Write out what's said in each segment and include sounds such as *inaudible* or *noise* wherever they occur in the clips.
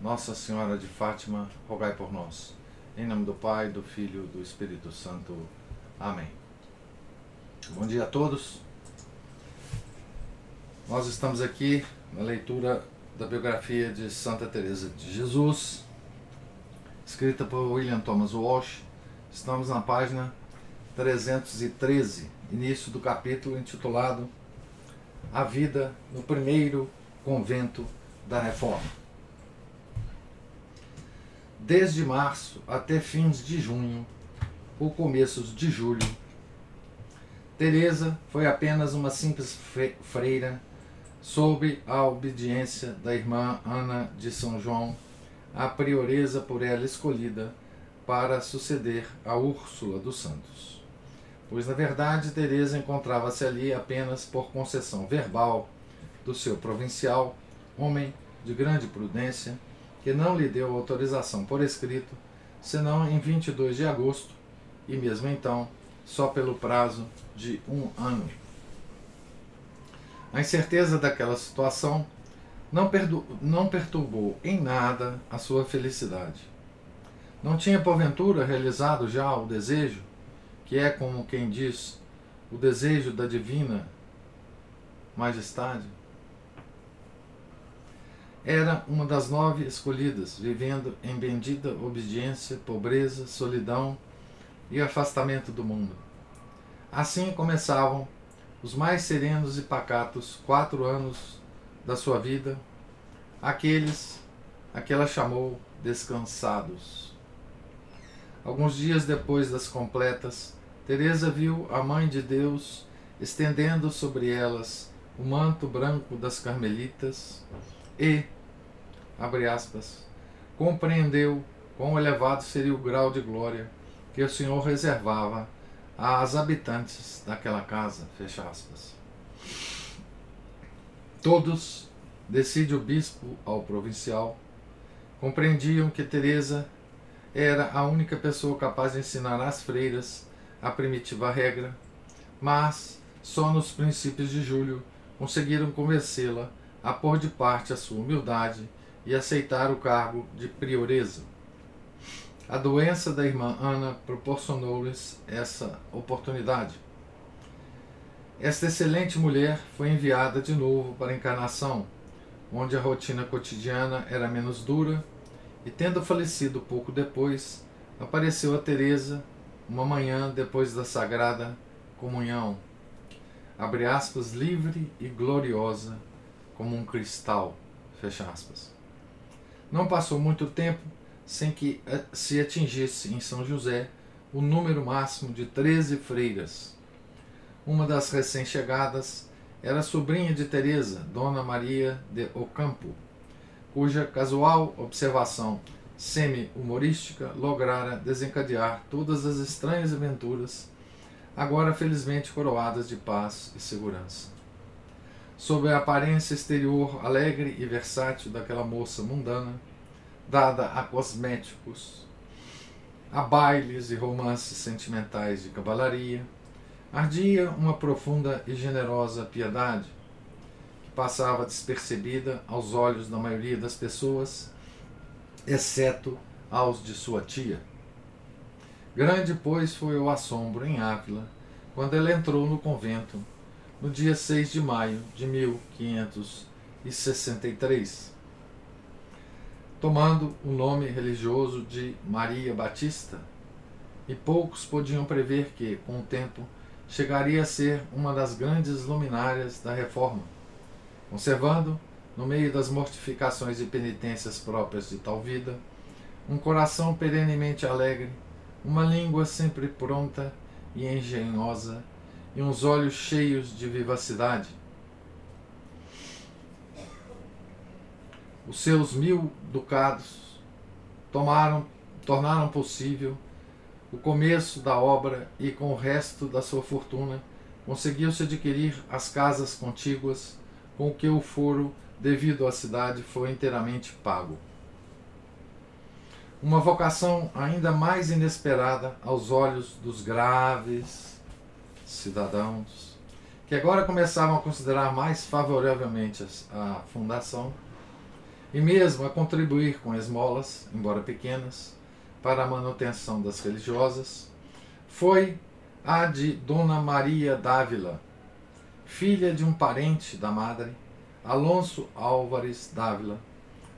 Nossa Senhora de Fátima, rogai por nós. Em nome do Pai, do Filho e do Espírito Santo. Amém. Bom dia a todos. Nós estamos aqui na leitura da biografia de Santa Teresa de Jesus, escrita por William Thomas Walsh. Estamos na página 313, início do capítulo intitulado A Vida no Primeiro Convento da Reforma. Desde março até fins de junho, ou começos de julho, Teresa foi apenas uma simples freira sob a obediência da irmã Ana de São João, a prioresa por ela escolhida para suceder a Úrsula dos Santos. Pois na verdade Teresa encontrava-se ali apenas por concessão verbal do seu provincial, homem de grande prudência, que não lhe deu autorização por escrito, senão em 22 de agosto, e mesmo então só pelo prazo de um ano. A incerteza daquela situação não, não perturbou em nada a sua felicidade. Não tinha porventura realizado já o desejo, que é como quem diz, o desejo da divina majestade? Era uma das nove escolhidas, vivendo em bendita obediência, pobreza, solidão e afastamento do mundo. Assim começavam os mais serenos e pacatos quatro anos da sua vida, aqueles a que ela chamou descansados. Alguns dias depois das completas, Teresa viu a Mãe de Deus estendendo sobre elas o manto branco das carmelitas e, abre aspas, compreendeu quão elevado seria o grau de glória que o Senhor reservava às habitantes daquela casa, fecha aspas. Todos, decide o bispo ao provincial, compreendiam que Teresa era a única pessoa capaz de ensinar às freiras a primitiva regra, mas só nos princípios de julho conseguiram convencê-la a pôr de parte a sua humildade e aceitar o cargo de prioresa. A doença da irmã Ana proporcionou-lhes essa oportunidade. Esta excelente mulher foi enviada de novo para a encarnação, onde a rotina cotidiana era menos dura, e tendo falecido pouco depois, apareceu a Teresa uma manhã depois da sagrada comunhão, abre aspas, livre e gloriosa como um cristal. Fecha aspas. Não passou muito tempo sem que eh, se atingisse em São José o número máximo de 13 freiras. Uma das recém-chegadas era sobrinha de Teresa, Dona Maria de Ocampo, cuja casual observação semi-humorística lograra desencadear todas as estranhas aventuras, agora felizmente coroadas de paz e segurança sob a aparência exterior alegre e versátil daquela moça mundana, dada a cosméticos, a bailes e romances sentimentais de cavalaria, ardia uma profunda e generosa piedade, que passava despercebida aos olhos da maioria das pessoas, exceto aos de sua tia. Grande, pois, foi o assombro em Ávila quando ela entrou no convento no dia 6 de maio de 1563, tomando o nome religioso de Maria Batista, e poucos podiam prever que, com o tempo, chegaria a ser uma das grandes luminárias da Reforma, conservando, no meio das mortificações e penitências próprias de tal vida, um coração perenemente alegre, uma língua sempre pronta e engenhosa e uns olhos cheios de vivacidade. Os seus mil ducados tomaram tornaram possível o começo da obra e com o resto da sua fortuna conseguiu-se adquirir as casas contíguas com que o foro devido à cidade foi inteiramente pago. Uma vocação ainda mais inesperada aos olhos dos graves cidadãos, que agora começavam a considerar mais favoravelmente a fundação e mesmo a contribuir com esmolas, embora pequenas, para a manutenção das religiosas, foi a de Dona Maria Dávila, filha de um parente da madre, Alonso Álvares Dávila,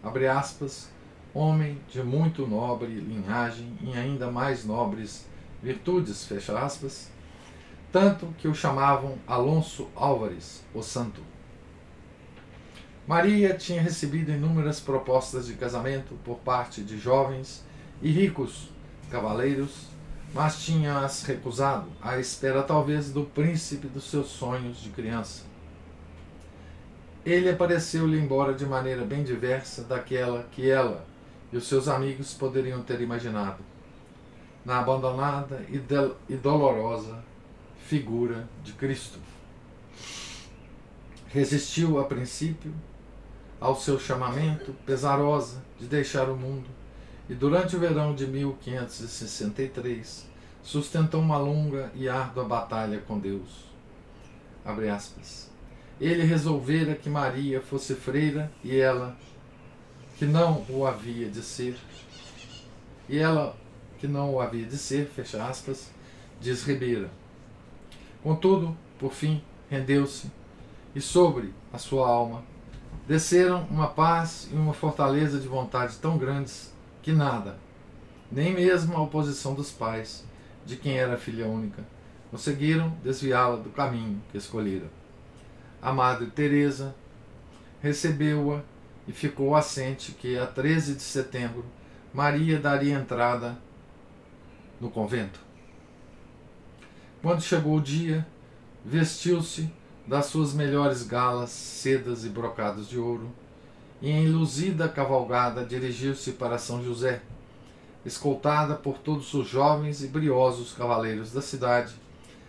abre aspas, homem de muito nobre linhagem e ainda mais nobres virtudes, fecha aspas, tanto que o chamavam Alonso Álvares, o Santo. Maria tinha recebido inúmeras propostas de casamento por parte de jovens e ricos cavaleiros, mas tinha-as recusado, à espera talvez do príncipe dos seus sonhos de criança. Ele apareceu-lhe embora de maneira bem diversa daquela que ela e os seus amigos poderiam ter imaginado, na abandonada e dolorosa figura de Cristo. Resistiu a princípio ao seu chamamento pesarosa de deixar o mundo e durante o verão de 1563 sustentou uma longa e árdua batalha com Deus. Ele resolvera que Maria fosse freira e ela, que não o havia de ser, e ela, que não o havia de ser, fecha aspas, diz Ribeira. Contudo, por fim, rendeu-se, e sobre a sua alma desceram uma paz e uma fortaleza de vontade tão grandes que nada, nem mesmo a oposição dos pais, de quem era filha única, conseguiram desviá-la do caminho que escolhera. A Madre Teresa recebeu-a e ficou assente que a 13 de setembro Maria daria entrada no convento. Quando chegou o dia, vestiu-se das suas melhores galas, sedas e brocados de ouro, e em luzida cavalgada dirigiu-se para São José, escoltada por todos os jovens e briosos cavaleiros da cidade,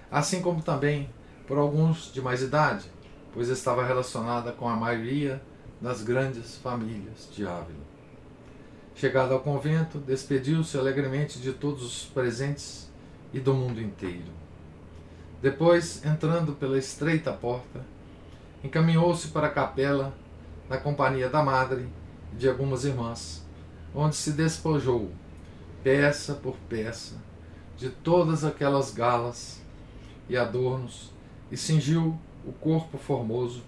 assim como também por alguns de mais idade, pois estava relacionada com a maioria das grandes famílias de Ávila. Chegada ao convento, despediu-se alegremente de todos os presentes e do mundo inteiro. Depois, entrando pela estreita porta, encaminhou-se para a capela na companhia da madre e de algumas irmãs, onde se despojou, peça por peça, de todas aquelas galas e adornos e cingiu o corpo formoso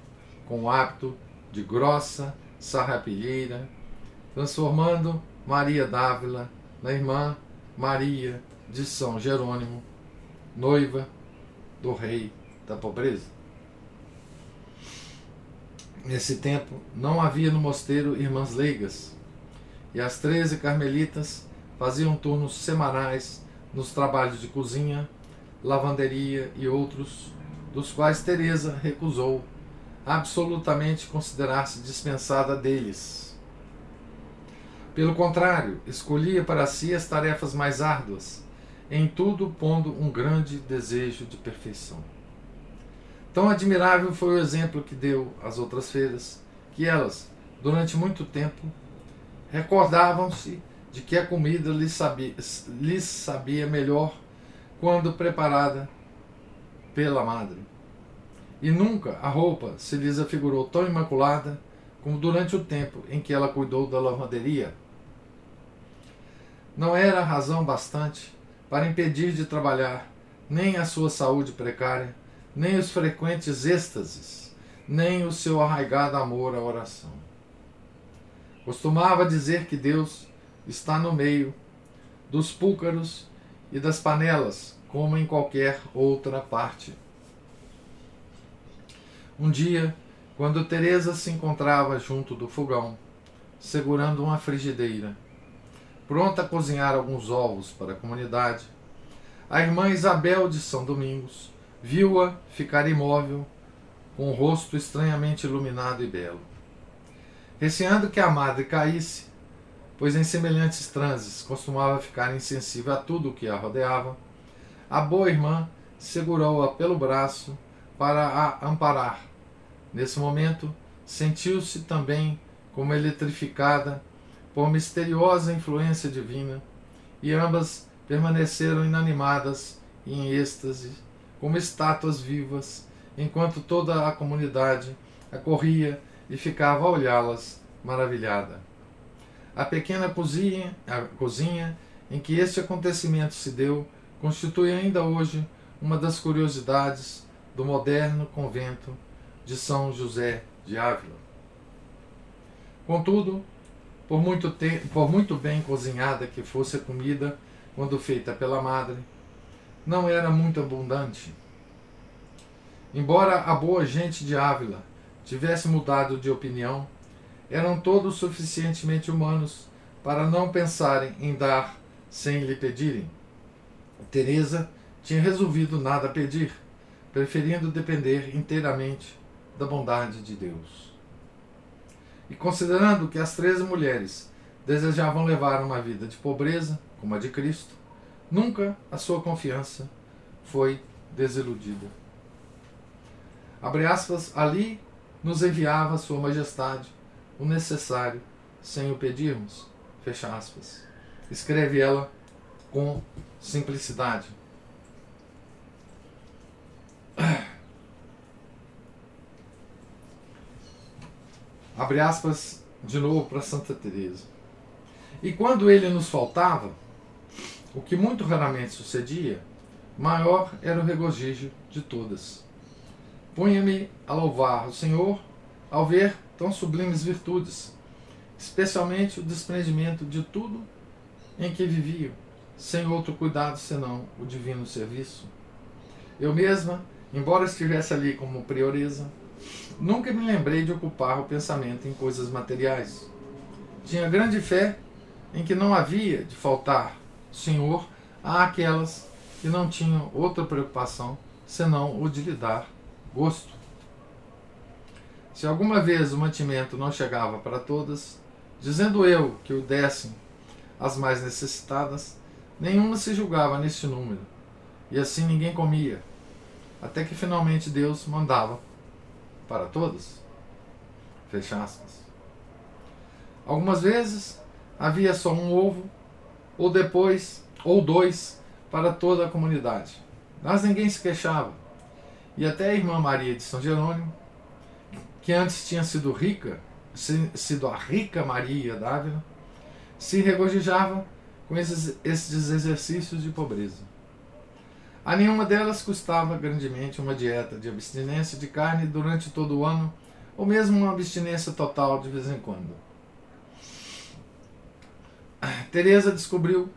com o hábito de grossa sarrapilheira, transformando Maria Dávila na irmã Maria de São Jerônimo, noiva do rei da pobreza. Nesse tempo, não havia no mosteiro irmãs leigas, e as treze carmelitas faziam turnos semanais nos trabalhos de cozinha, lavanderia e outros, dos quais Teresa recusou absolutamente considerar-se dispensada deles. Pelo contrário, escolhia para si as tarefas mais árduas, em tudo pondo um grande desejo de perfeição. Tão admirável foi o exemplo que deu às outras feiras, que elas, durante muito tempo, recordavam-se de que a comida lhes sabia, lhes sabia melhor quando preparada pela madre. E nunca a roupa se lhes afigurou tão imaculada como durante o tempo em que ela cuidou da lavanderia. Não era razão bastante para impedir de trabalhar nem a sua saúde precária, nem os frequentes êxtases, nem o seu arraigado amor à oração. Costumava dizer que Deus está no meio dos púcaros e das panelas, como em qualquer outra parte. Um dia, quando Teresa se encontrava junto do fogão, segurando uma frigideira, pronta a cozinhar alguns ovos para a comunidade, a irmã Isabel de São Domingos viu-a ficar imóvel, com o rosto estranhamente iluminado e belo. Receando que a madre caísse, pois em semelhantes transes costumava ficar insensível a tudo o que a rodeava, a boa irmã segurou-a pelo braço para a amparar. Nesse momento, sentiu-se também como eletrificada por misteriosa influência divina, e ambas permaneceram inanimadas e em êxtase, como estátuas vivas, enquanto toda a comunidade acorria e ficava a olhá-las maravilhada. A pequena cozinha, a cozinha em que este acontecimento se deu constitui ainda hoje uma das curiosidades do moderno convento de São José de Ávila. Contudo, por muito, por muito bem cozinhada que fosse a comida quando feita pela madre, não era muito abundante. Embora a boa gente de Ávila tivesse mudado de opinião, eram todos suficientemente humanos para não pensarem em dar sem lhe pedirem. Teresa tinha resolvido nada pedir, preferindo depender inteiramente da bondade de Deus. E considerando que as treze mulheres desejavam levar uma vida de pobreza, como a de Cristo, nunca a sua confiança foi desiludida. Abre aspas, ali nos enviava Sua Majestade o necessário sem o pedirmos. Fecha aspas. Escreve ela com simplicidade. Abre aspas de novo para Santa Teresa. E quando ele nos faltava, o que muito raramente sucedia, maior era o regozijo de todas. Punha-me a louvar o Senhor ao ver tão sublimes virtudes, especialmente o desprendimento de tudo em que viviam, sem outro cuidado senão o divino serviço. Eu mesma, embora estivesse ali como prioresa, Nunca me lembrei de ocupar o pensamento em coisas materiais. Tinha grande fé em que não havia de faltar Senhor àquelas que não tinham outra preocupação senão o de lhe dar gosto. Se alguma vez o mantimento não chegava para todas, dizendo eu que o dessem as mais necessitadas, nenhuma se julgava nesse número, e assim ninguém comia, até que finalmente Deus mandava para todos. Fecha aspas. Algumas vezes havia só um ovo, ou depois, ou dois, para toda a comunidade. Mas ninguém se queixava. E até a irmã Maria de São Jerônimo, que antes tinha sido rica, sido a rica Maria d'Ávila, se regozijava com esses, esses exercícios de pobreza. A nenhuma delas custava grandemente uma dieta de abstinência de carne durante todo o ano, ou mesmo uma abstinência total de vez em quando. Teresa descobriu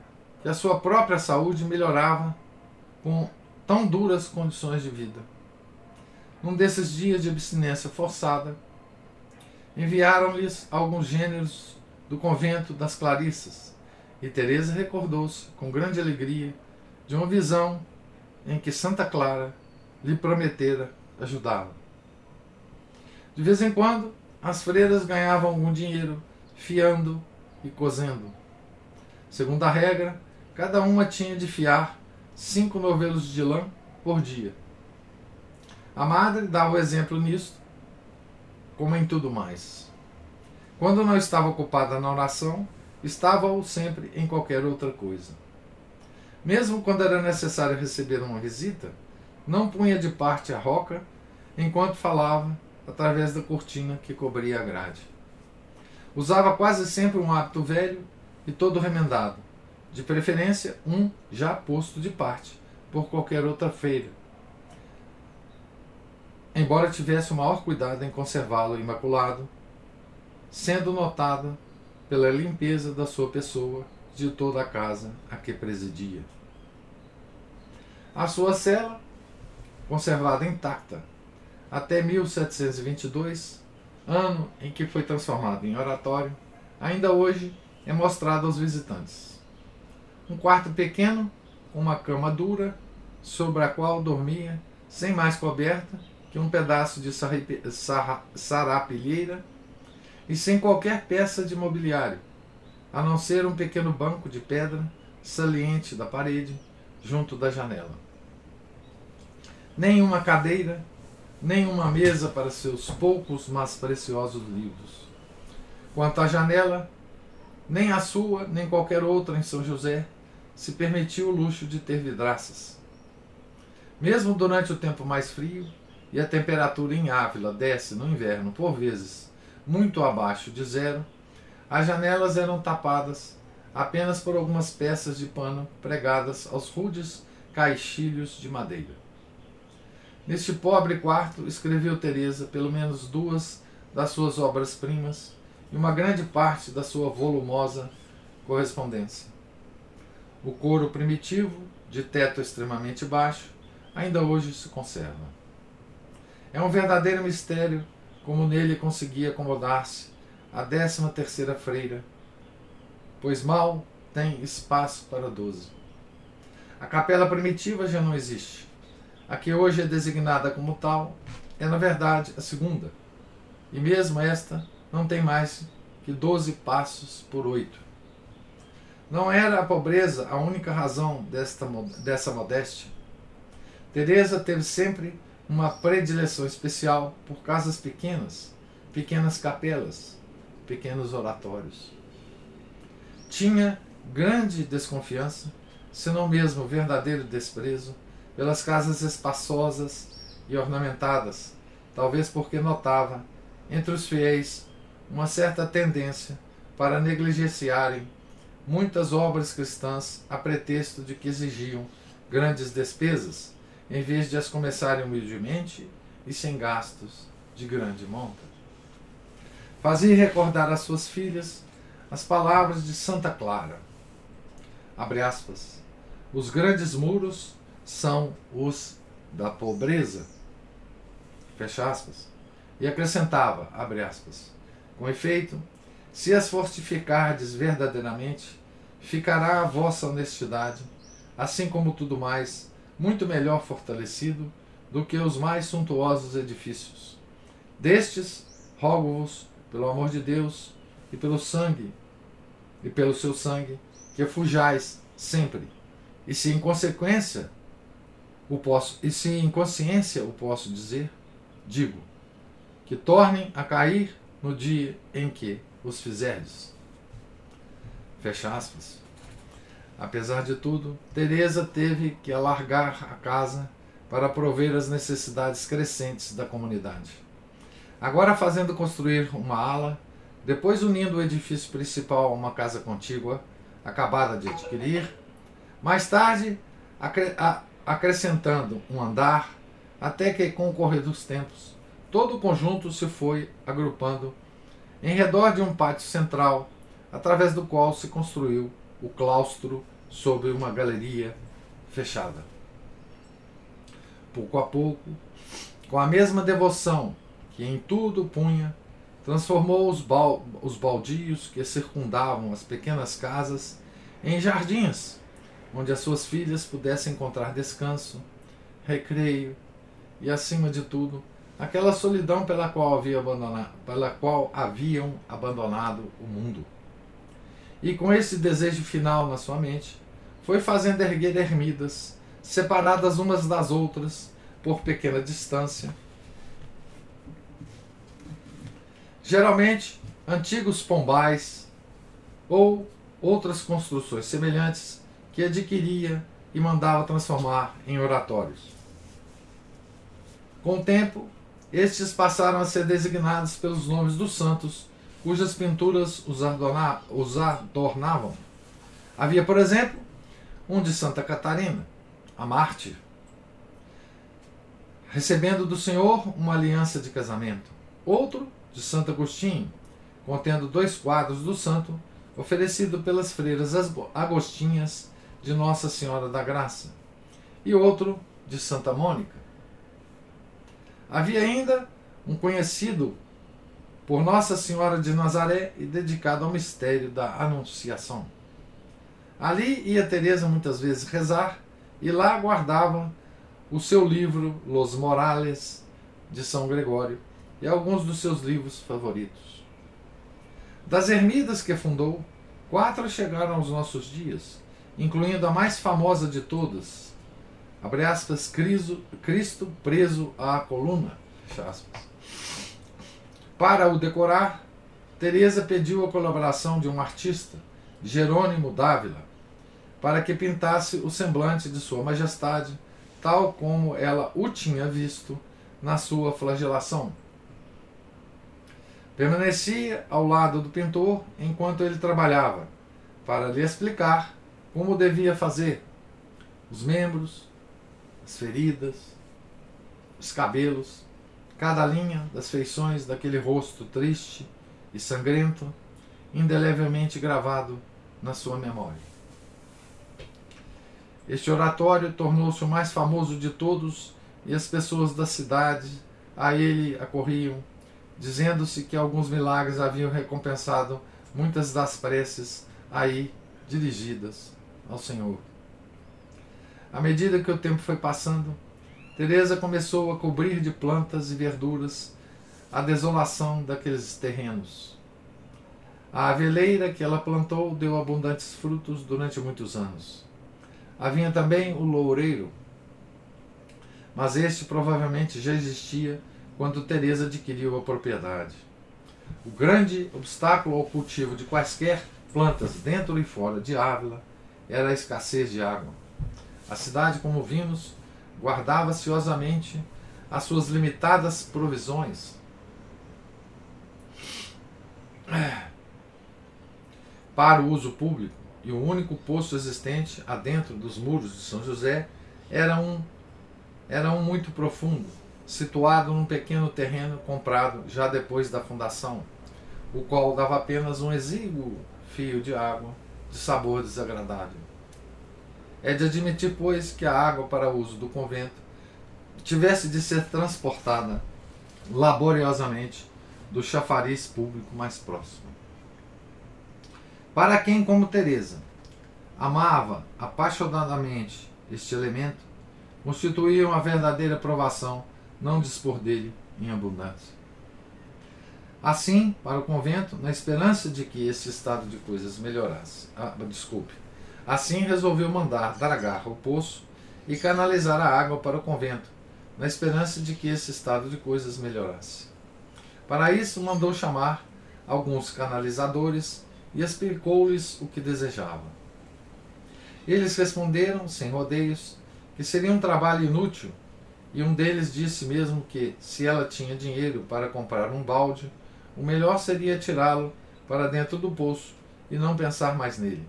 que a sua própria saúde melhorava com tão duras condições de vida. Num desses dias de abstinência forçada, enviaram-lhes alguns gêneros do convento das Clarissas, e Teresa recordou-se com grande alegria de uma visão em que Santa Clara lhe prometera ajudá-la. De vez em quando, as freiras ganhavam algum dinheiro fiando e cozendo. Segundo a regra, cada uma tinha de fiar cinco novelos de lã por dia. A madre dava o exemplo nisto, como em tudo mais. Quando não estava ocupada na oração, estava-o sempre em qualquer outra coisa. Mesmo quando era necessário receber uma visita, não punha de parte a roca enquanto falava através da cortina que cobria a grade. Usava quase sempre um hábito velho e todo remendado, de preferência um já posto de parte por qualquer outra feira, embora tivesse o maior cuidado em conservá-lo imaculado, sendo notada pela limpeza da sua pessoa de toda a casa a que presidia. A sua cela, conservada intacta até 1722, ano em que foi transformado em oratório, ainda hoje é mostrado aos visitantes. Um quarto pequeno, uma cama dura, sobre a qual dormia, sem mais coberta que um pedaço de sarapilheira e sem qualquer peça de mobiliário, a não ser um pequeno banco de pedra saliente da parede junto da janela. Nem uma cadeira, nem uma mesa para seus poucos, mas preciosos livros. Quanto à janela, nem a sua, nem qualquer outra em São José se permitiu o luxo de ter vidraças. Mesmo durante o tempo mais frio, e a temperatura em Ávila desce no inverno por vezes muito abaixo de zero, as janelas eram tapadas apenas por algumas peças de pano pregadas aos rudes caixilhos de madeira. Neste pobre quarto escreveu Teresa pelo menos duas das suas obras-primas e uma grande parte da sua volumosa correspondência. O coro primitivo, de teto extremamente baixo, ainda hoje se conserva. É um verdadeiro mistério como nele conseguia acomodar-se a décima terceira freira, pois mal tem espaço para doze. A capela primitiva já não existe. A que hoje é designada como tal é, na verdade, a segunda. E mesmo esta não tem mais que doze passos por oito. Não era a pobreza a única razão desta, dessa modéstia. Teresa teve sempre uma predileção especial por casas pequenas, pequenas capelas, pequenos oratórios. Tinha grande desconfiança, se não mesmo verdadeiro desprezo, pelas casas espaçosas e ornamentadas, talvez porque notava entre os fiéis uma certa tendência para negligenciarem muitas obras cristãs a pretexto de que exigiam grandes despesas em vez de as começarem humildemente e sem gastos de grande monta. Fazia recordar às suas filhas as palavras de Santa Clara. Aspas. Os grandes muros são os da pobreza. Fecha aspas. E acrescentava, abre aspas, com efeito, se as fortificardes verdadeiramente, ficará a vossa honestidade, assim como tudo mais, muito melhor fortalecido do que os mais suntuosos edifícios. Destes, rogo-vos, pelo amor de Deus e pelo sangue, e pelo seu sangue, que fujais sempre. E se em consequência o posso, e se em consciência o posso dizer, digo, que tornem a cair no dia em que os fizerdes. Fecha aspas. Apesar de tudo, Teresa teve que alargar a casa para prover as necessidades crescentes da comunidade. Agora fazendo construir uma ala, depois unindo o edifício principal a uma casa contígua, acabada de adquirir, mais tarde acrescentando um andar, até que com o correr dos tempos, todo o conjunto se foi agrupando em redor de um pátio central, através do qual se construiu o claustro sobre uma galeria fechada. Pouco a pouco, com a mesma devoção que em tudo punha, transformou os, bal os baldios que circundavam as pequenas casas em jardins, onde as suas filhas pudessem encontrar descanso, recreio e, acima de tudo, aquela solidão pela qual, havia pela qual haviam abandonado o mundo. E com esse desejo final na sua mente, foi fazendo erguer ermidas, separadas umas das outras por pequena distância. Geralmente, antigos pombais ou outras construções semelhantes que adquiria e mandava transformar em oratórios. Com o tempo, estes passaram a ser designados pelos nomes dos santos cujas pinturas os, adornavam. Havia, por exemplo, um de Santa Catarina, a mártir, recebendo do Senhor uma aliança de casamento. Outro de Santo Agostinho, contendo dois quadros do santo, oferecido pelas freiras agostinhas de Nossa Senhora da Graça. E outro de Santa Mônica. Havia ainda um conhecido por Nossa Senhora de Nazaré e dedicado ao mistério da Anunciação. Ali ia Teresa muitas vezes rezar e lá guardava o seu livro Los Morales de São Gregório e alguns dos seus livros favoritos. Das ermidas que fundou, Quatro chegaram aos nossos dias, incluindo a mais famosa de todas, abre aspas, Cristo preso à coluna, Para o decorar, Teresa pediu a colaboração de um artista, Jerônimo Dávila, para que pintasse o semblante de Sua Majestade, tal como ela o tinha visto na sua flagelação. Permanecia ao lado do pintor enquanto ele trabalhava, para lhe explicar como devia fazer os membros, as feridas, os cabelos, cada linha das feições daquele rosto triste e sangrento, indelevelmente gravado na sua memória. Este oratório tornou-se o mais famoso de todos e as pessoas da cidade a ele acorriam, dizendo-se que alguns milagres haviam recompensado muitas das preces aí dirigidas ao Senhor. À medida que o tempo foi passando, Teresa começou a cobrir de plantas e verduras a desolação daqueles terrenos. A aveleira que ela plantou deu abundantes frutos durante muitos anos. Havia também o loureiro, mas este provavelmente já existia quando Teresa adquiriu a propriedade. O grande obstáculo ao cultivo de quaisquer plantas dentro e fora de Ávila era a escassez de água. A cidade, como vimos, guardava ciosamente as suas limitadas provisões. Para o uso público, e o único poço existente adentro dos muros de São José era um era um muito profundo, situado num pequeno terreno comprado já depois da fundação, o qual dava apenas um exíguo fio de água de sabor desagradável. É de admitir, pois, que a água para uso do convento tivesse de ser transportada laboriosamente do chafariz público mais próximo. Para quem, como Teresa, amava apaixonadamente este elemento, constituía uma verdadeira provação não dispor dele em abundância. Assim, para o convento, na esperança de que esse estado de coisas melhorasse, ah, desculpe, assim resolveu mandar dar a garra ao poço e canalizar a água para o convento, na esperança de que esse estado de coisas melhorasse. Para isso, mandou chamar alguns canalizadores e explicou-lhes o que desejava. Eles responderam, sem rodeios, que seria um trabalho inútil, e um deles disse mesmo que, se ela tinha dinheiro para comprar um balde, o melhor seria tirá-lo para dentro do poço e não pensar mais nele.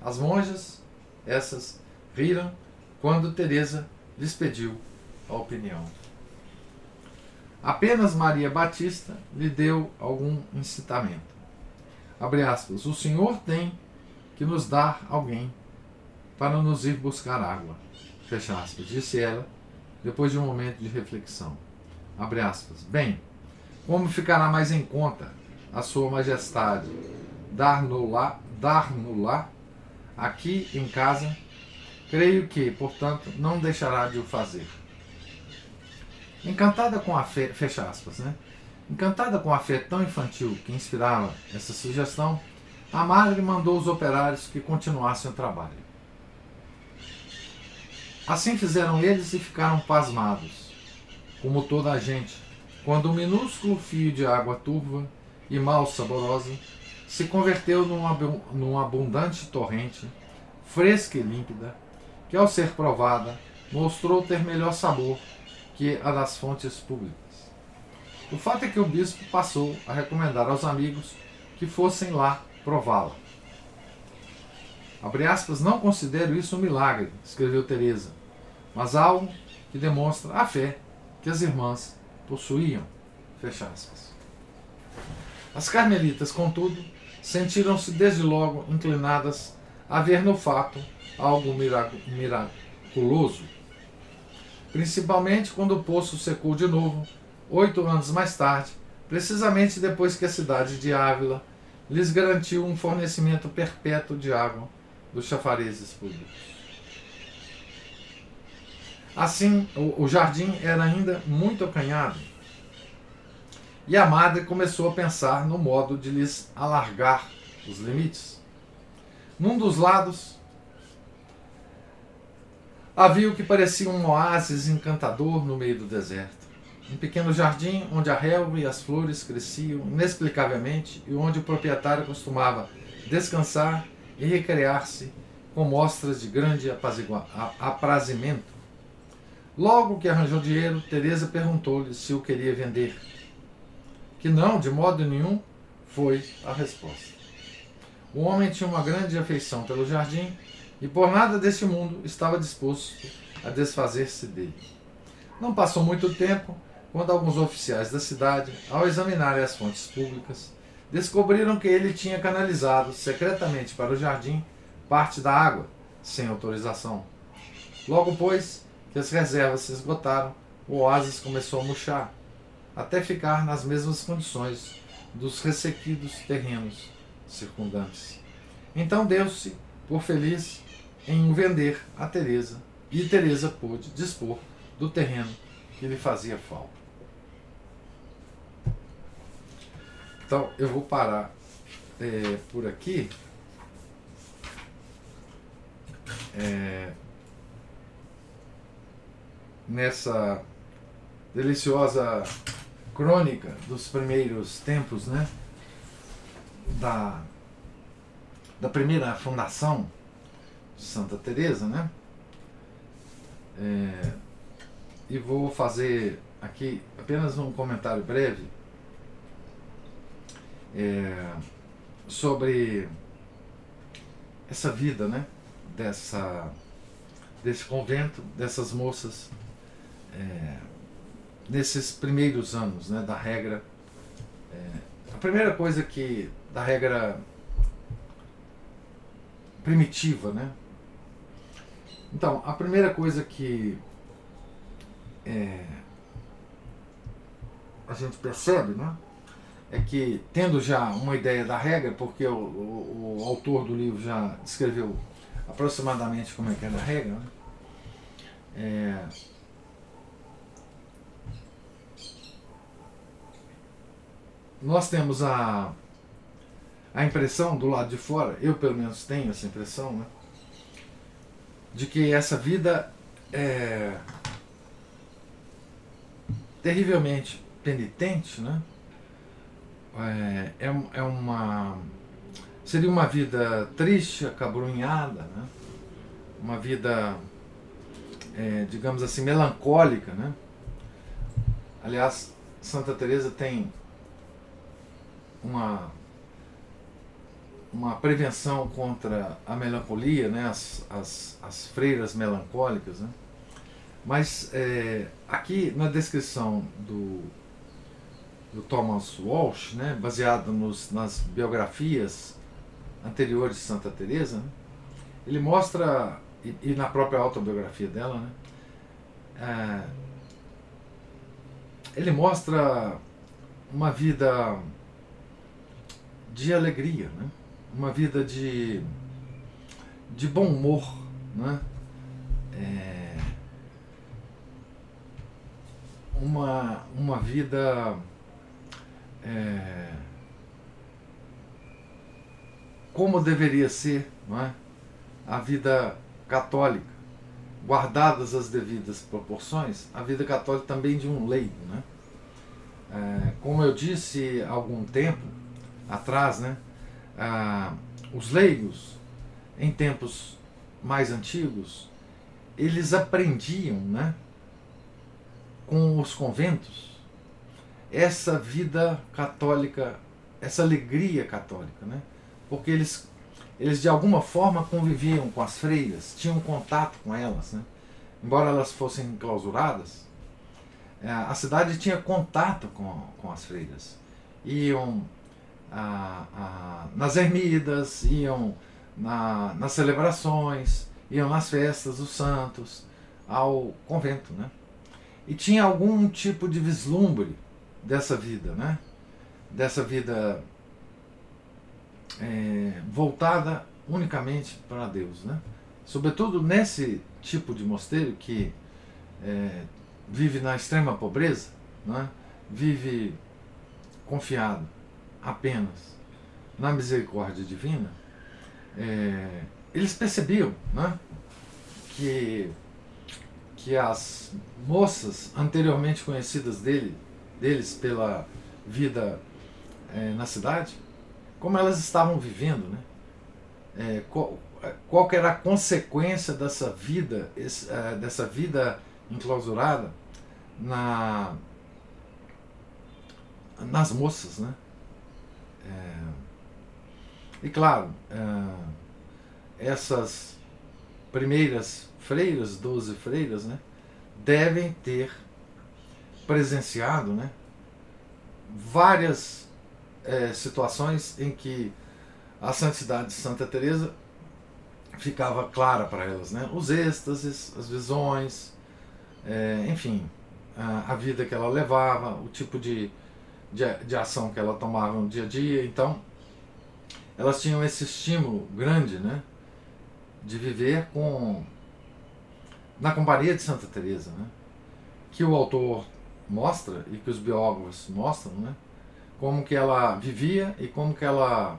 As monjas, essas, riram quando Teresa lhes pediu a opinião. Apenas Maria Batista lhe deu algum incitamento. Abre aspas, o Senhor tem que nos dar alguém para nos ir buscar água. Fecha aspas, disse ela, depois de um momento de reflexão. Abre aspas. Bem, como ficará mais em conta a Sua Majestade dar-no-lá, dar-no-lá, aqui em casa? Creio que, portanto, não deixará de o fazer. Encantada com a fé, fecha aspas, né? Encantada com a fé tão infantil que inspirava essa sugestão, a madre mandou os operários que continuassem o trabalho. Assim fizeram eles e ficaram pasmados, como toda a gente, quando um minúsculo fio de água turva e mal saborosa se converteu num abundante torrente, fresca e límpida, que ao ser provada mostrou ter melhor sabor que a das fontes públicas. O fato é que o bispo passou a recomendar aos amigos que fossem lá prová-la. Abre aspas, não considero isso um milagre, escreveu Teresa, mas algo que demonstra a fé que as irmãs possuíam. Fecha aspas. As carmelitas, contudo, sentiram-se desde logo inclinadas a ver no fato algo miraculoso, principalmente quando o poço secou de novo, oito anos mais tarde, precisamente depois que a cidade de Ávila lhes garantiu um fornecimento perpétuo de água dos chafarizes públicos. Assim, o, o jardim era ainda muito acanhado. E a madre começou a pensar no modo de lhes alargar os limites. Num dos lados havia o que parecia um oásis encantador no meio do deserto. Um pequeno jardim onde a relva e as flores cresciam inexplicavelmente e onde o proprietário costumava descansar e recrear-se com mostras de grande aprazimento. Logo que arranjou dinheiro, Teresa perguntou-lhe se o queria vender. Que não, de modo nenhum, foi a resposta. O homem tinha uma grande afeição pelo jardim e por nada deste mundo estava disposto a desfazer-se dele. Não passou muito tempo quando alguns oficiais da cidade, ao examinarem as fontes públicas, descobriram que ele tinha canalizado secretamente para o jardim parte da água, sem autorização. Logo, pois, que as reservas se esgotaram, o oásis começou a murchar, até ficar nas mesmas condições dos ressequidos terrenos circundantes. Então deu-se por feliz em vender a Teresa e Teresa pôde dispor do terreno que lhe fazia falta. Então eu vou parar é, por aqui. É, nessa deliciosa crônica dos primeiros tempos, né? Da, da primeira fundação de Santa Teresa, né? É, e vou fazer aqui apenas um comentário breve é, sobre essa vida, né? Dessa, desse convento, dessas moças, é, nesses primeiros anos, né? Da regra. É, a primeira coisa que da regra primitiva, né? Então, a primeira coisa que é, a gente percebe, né? é que, tendo já uma ideia da regra, porque o, o, o autor do livro já descreveu aproximadamente como é que era a regra, né? é, nós temos a, a impressão do lado de fora, eu pelo menos tenho essa impressão, né, de que essa vida é terrivelmente penitente, né? é, é, é uma. Seria uma vida triste, acabrunhada, né? uma vida, é, digamos assim, melancólica. Né? Aliás, Santa Teresa tem uma, uma prevenção contra a melancolia, né? as, as, as freiras melancólicas. Né? Mas é, aqui na descrição do, do Thomas Walsh, né, baseado nos, nas biografias anteriores de Santa Teresa, né, ele mostra e, e, na própria autobiografia dela, né, é, ele mostra uma vida de alegria, né, uma vida de, de bom humor, né, é, uma, uma vida é, como deveria ser é? a vida católica, guardadas as devidas proporções, a vida católica também de um leigo. Né? É, como eu disse há algum tempo atrás, né, ah, os leigos, em tempos mais antigos, eles aprendiam né, com os conventos essa vida católica, essa alegria católica, né? Porque eles, eles de alguma forma conviviam com as freiras, tinham contato com elas, né? Embora elas fossem clausuradas, é, a cidade tinha contato com, com as freiras. Iam a, a, nas ermidas, iam na, nas celebrações, iam nas festas dos santos, ao convento, né? E tinha algum tipo de vislumbre dessa vida, né? Dessa vida é, voltada unicamente para Deus, né? Sobretudo nesse tipo de mosteiro que é, vive na extrema pobreza, né? vive confiado apenas na misericórdia divina, é, eles percebiam né, que, que as moças anteriormente conhecidas dele, deles pela vida é, na cidade, como elas estavam vivendo, né? É, qual, qual era a consequência dessa vida, esse, é, dessa vida enclausurada na, nas moças, né? É, e claro, é, essas primeiras freiras, doze freiras, né, devem ter presenciado, né, várias é, situações em que a santidade de Santa Teresa ficava clara para elas, né? Os êxtases, as visões, é, enfim, a, a, vida que ela levava, o tipo de, de, de, ação que ela tomava no dia a dia. Então, elas tinham esse estímulo grande, né? De viver com na companhia de Santa Teresa, né? Que o autor mostra e que os biógrafos mostram, né? Como que ela vivia e como que ela,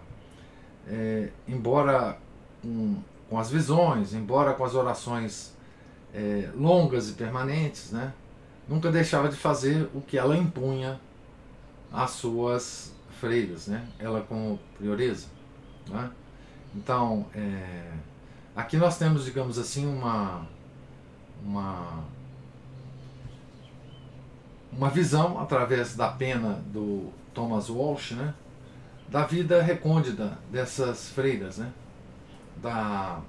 é, embora com, as visões, embora com as orações é, longas e permanentes, né? Nunca deixava de fazer o que ela impunha às suas freiras, né? Ela como prioresa, né? Então, é, aqui nós temos, digamos assim, uma uma uma visão através da pena do Thomas Walsh, né, da vida recôndita dessas freiras, né, da,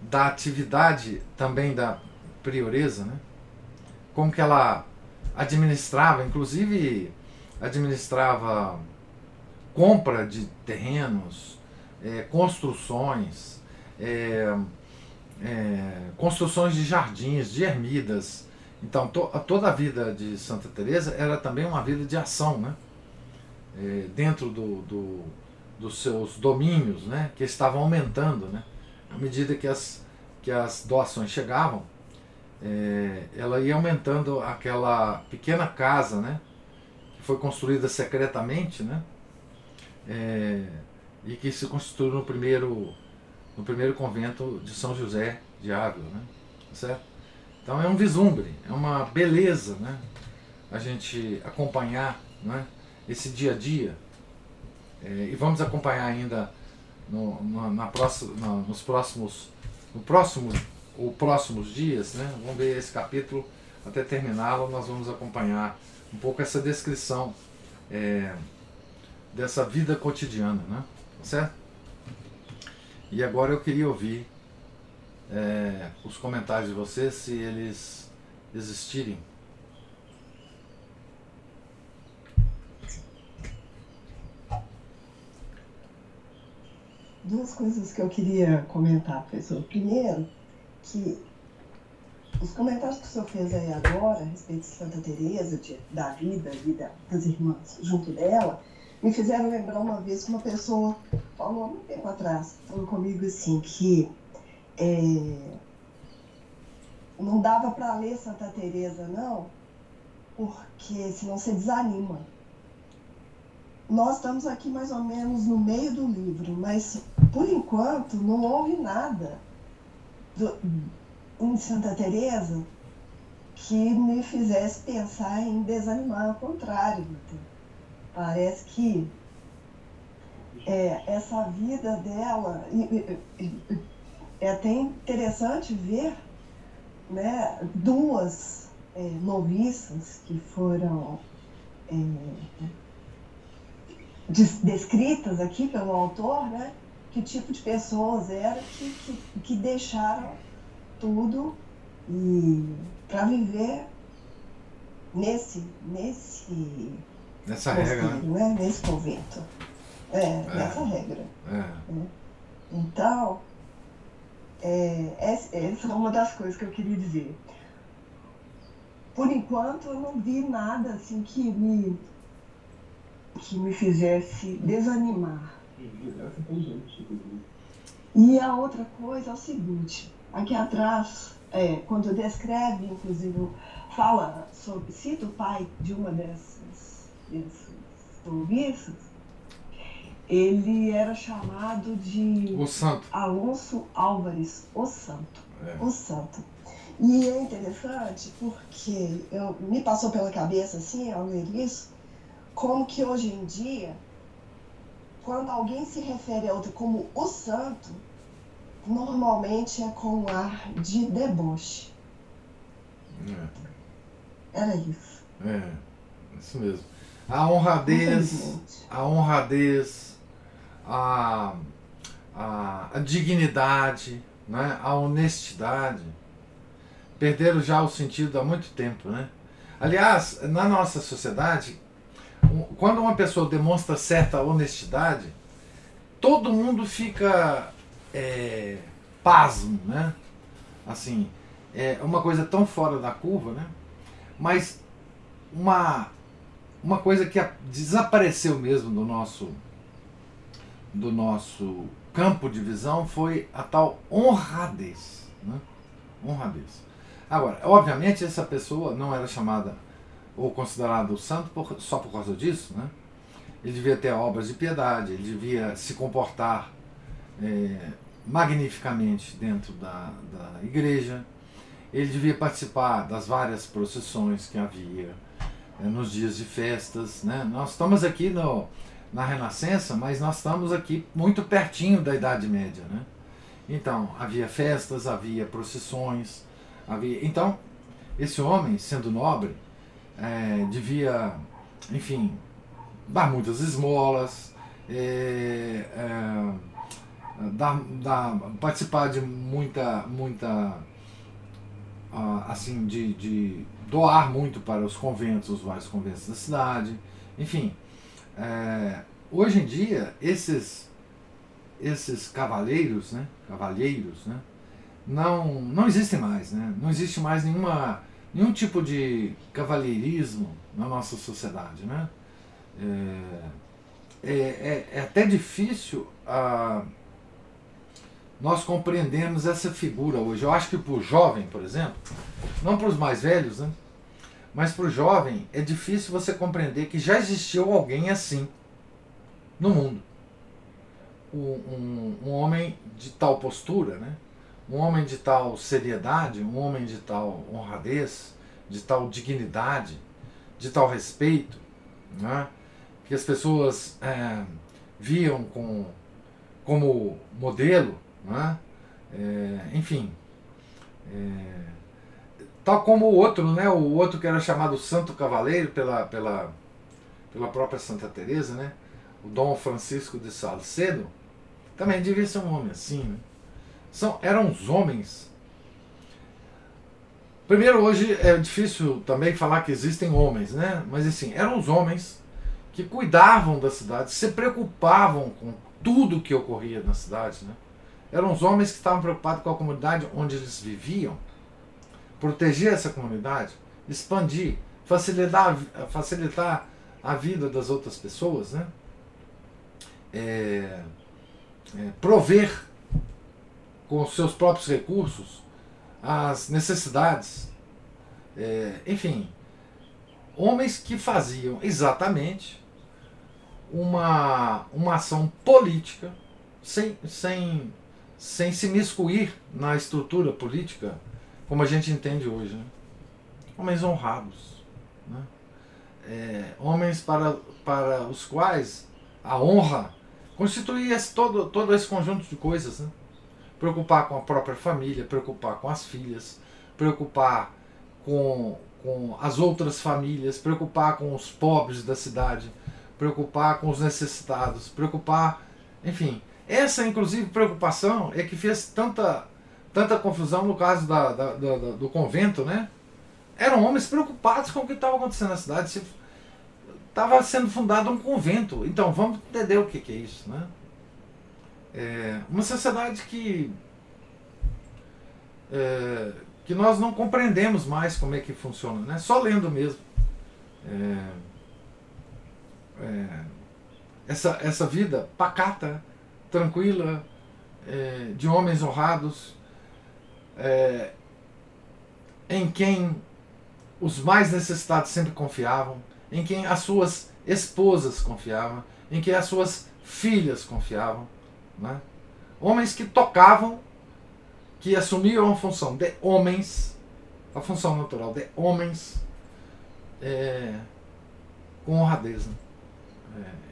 da atividade também da prioresa, né, como que ela administrava, inclusive administrava compra de terrenos, é, construções, é, é, construções de jardins, de ermidas, então, to, toda a vida de Santa Teresa era também uma vida de ação, né? É, dentro do, do, dos seus domínios, né? Que estavam aumentando, né? À medida que as, que as doações chegavam, é, ela ia aumentando aquela pequena casa, né? Foi construída secretamente, né? É, e que se construiu no primeiro, no primeiro convento de São José de Ávila, né? Certo? Então é um vislumbre, é uma beleza né? a gente acompanhar né? esse dia a dia. É, e vamos acompanhar ainda no, no, na próxima, no, nos próximos, no próximo, ou próximos dias, né? vamos ver esse capítulo até terminá-lo, nós vamos acompanhar um pouco essa descrição é, dessa vida cotidiana, né? certo? E agora eu queria ouvir é, os comentários de vocês, se eles existirem. Duas coisas que eu queria comentar, professor. Primeiro, que os comentários que o senhor fez aí agora a respeito de Santa Teresa, de, da vida e da, das irmãs junto dela, me fizeram lembrar uma vez que uma pessoa falou há muito tempo atrás, falou comigo assim, que é, não dava para ler Santa Teresa não, porque senão você desanima. Nós estamos aqui mais ou menos no meio do livro, mas por enquanto não houve nada do, em Santa Teresa que me fizesse pensar em desanimar, ao contrário. Parece que é, essa vida dela, é até interessante ver né, duas é, noviças que foram é, descritas aqui pelo autor, né, que tipo de pessoas eram que, que, que deixaram tudo e para viver nesse nesse nessa regra né? né? nesse convento é, é. nessa regra é. Né? então é, essa é uma das coisas que eu queria dizer. Por enquanto, eu não vi nada assim que me, que me fizesse desanimar. E a outra coisa é o seguinte: aqui atrás, é, quando descreve, inclusive, fala sobre, cita o pai de uma dessas, dessas ele era chamado de. Alonso Álvares, o Santo. É. O Santo. E é interessante porque eu, me passou pela cabeça, assim, ao ler isso, como que hoje em dia, quando alguém se refere a outro como o santo, normalmente é com um ar de deboche. É. Era isso. É, isso mesmo. A honradez, a honradez, a, a, a dignidade, né? a honestidade, perderam já o sentido há muito tempo. Né? Aliás, na nossa sociedade, quando uma pessoa demonstra certa honestidade, todo mundo fica é, pasmo, né? Assim, é uma coisa tão fora da curva, né? Mas uma uma coisa que desapareceu mesmo do nosso do nosso campo de visão foi a tal honradez, né? Honradez. Agora, obviamente essa pessoa não era chamada ou considerado santo por, só por causa disso, né? Ele devia ter obras de piedade, ele devia se comportar é, magnificamente dentro da, da igreja, ele devia participar das várias procissões que havia é, nos dias de festas. Né? Nós estamos aqui no, na Renascença, mas nós estamos aqui muito pertinho da Idade Média. Né? Então, havia festas, havia procissões, havia. Então, esse homem, sendo nobre, é, devia, enfim, dar muitas esmolas, é, dar, participar de muita, muita assim, de, de doar muito para os conventos, os vários conventos da cidade, enfim. É, hoje em dia, esses, esses cavaleiros, né, cavalheiros, né, não, não existem mais, né, não existe mais nenhuma nenhum tipo de cavalheirismo na nossa sociedade. Né? É, é, é, é até difícil a, nós compreendermos essa figura hoje. Eu acho que para o jovem, por exemplo, não para os mais velhos, né? mas para o jovem é difícil você compreender que já existiu alguém assim no mundo. Um, um, um homem de tal postura, né? um homem de tal seriedade, um homem de tal honradez, de tal dignidade, de tal respeito, né? que as pessoas é, viam com, como modelo, né? É, enfim, é, tal como o outro, né? o outro que era chamado Santo Cavaleiro pela, pela, pela própria Santa Teresa, né? o Dom Francisco de Salcedo, também devia ser um homem assim, né? São, eram os homens. Primeiro, hoje é difícil também falar que existem homens, né? Mas assim, eram os homens que cuidavam da cidade, se preocupavam com tudo que ocorria na cidade, né? Eram os homens que estavam preocupados com a comunidade onde eles viviam, proteger essa comunidade, expandir, facilitar, facilitar a vida das outras pessoas, né? É, é, prover com seus próprios recursos as necessidades. É, enfim, homens que faziam exatamente uma, uma ação política sem, sem, sem se miscuir na estrutura política como a gente entende hoje. Né? Homens honrados. Né? É, homens para, para os quais a honra constituía todo, todo esse conjunto de coisas. Né? preocupar com a própria família, preocupar com as filhas, preocupar com, com as outras famílias, preocupar com os pobres da cidade, preocupar com os necessitados, preocupar, enfim, essa inclusive preocupação é que fez tanta, tanta confusão no caso da, da, da do convento, né? Eram homens preocupados com o que estava acontecendo na cidade. Estava sendo fundado um convento. Então vamos entender o que, que é isso, né? É uma sociedade que, é, que nós não compreendemos mais como é que funciona, né? só lendo mesmo. É, é, essa, essa vida pacata, tranquila, é, de homens honrados, é, em quem os mais necessitados sempre confiavam, em quem as suas esposas confiavam, em que as suas filhas confiavam, né? homens que tocavam, que assumiam a função de homens, a função natural de homens, é, com honradez. Né? É,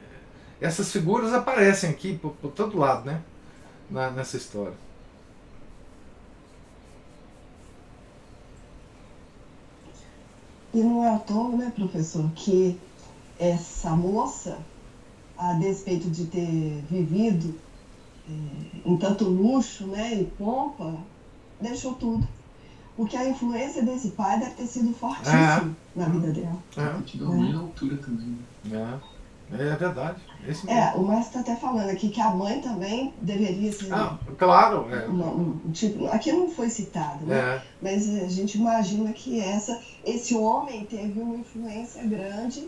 essas figuras aparecem aqui por, por todo lado, né? Na, nessa história. E não é à toa, né, professor, que essa moça, a despeito de ter vivido é, em tanto luxo né, e pompa, deixou tudo. Porque a influência desse pai deve ter sido fortíssima é. na vida dela. É. Te dá uma altura também. Né? É. É verdade. É, o Márcio está até falando aqui que a mãe também deveria ser. Ah, claro. É. Uma, um, tipo, aqui não foi citado, né? É. Mas a gente imagina que essa, esse homem teve uma influência grande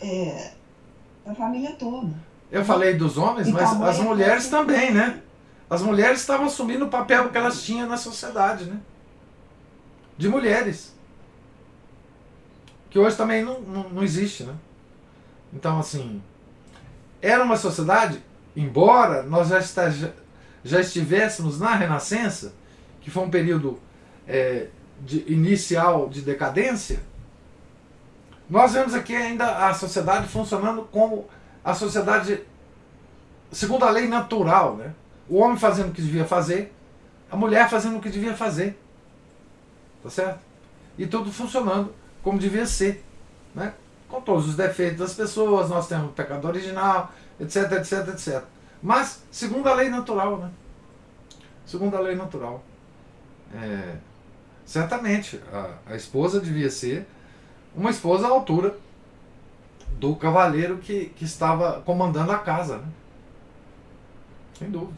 é, na família toda. Eu falei dos homens, mas as mulheres também, né? As mulheres estavam assumindo o papel que elas tinham na sociedade, né? De mulheres. Que hoje também não, não, não existe, né? Então, assim, era uma sociedade, embora nós já, está, já estivéssemos na Renascença, que foi um período é, de, inicial de decadência, nós vemos aqui ainda a sociedade funcionando como a sociedade segundo a lei natural. Né? O homem fazendo o que devia fazer, a mulher fazendo o que devia fazer. Tá certo? E tudo funcionando como devia ser. Né? Com todos os defeitos das pessoas, nós temos o pecado original, etc, etc, etc. Mas, segundo a lei natural, né? Segundo a lei natural. É, certamente, a, a esposa devia ser uma esposa à altura do cavaleiro que, que estava comandando a casa, né? Sem dúvida.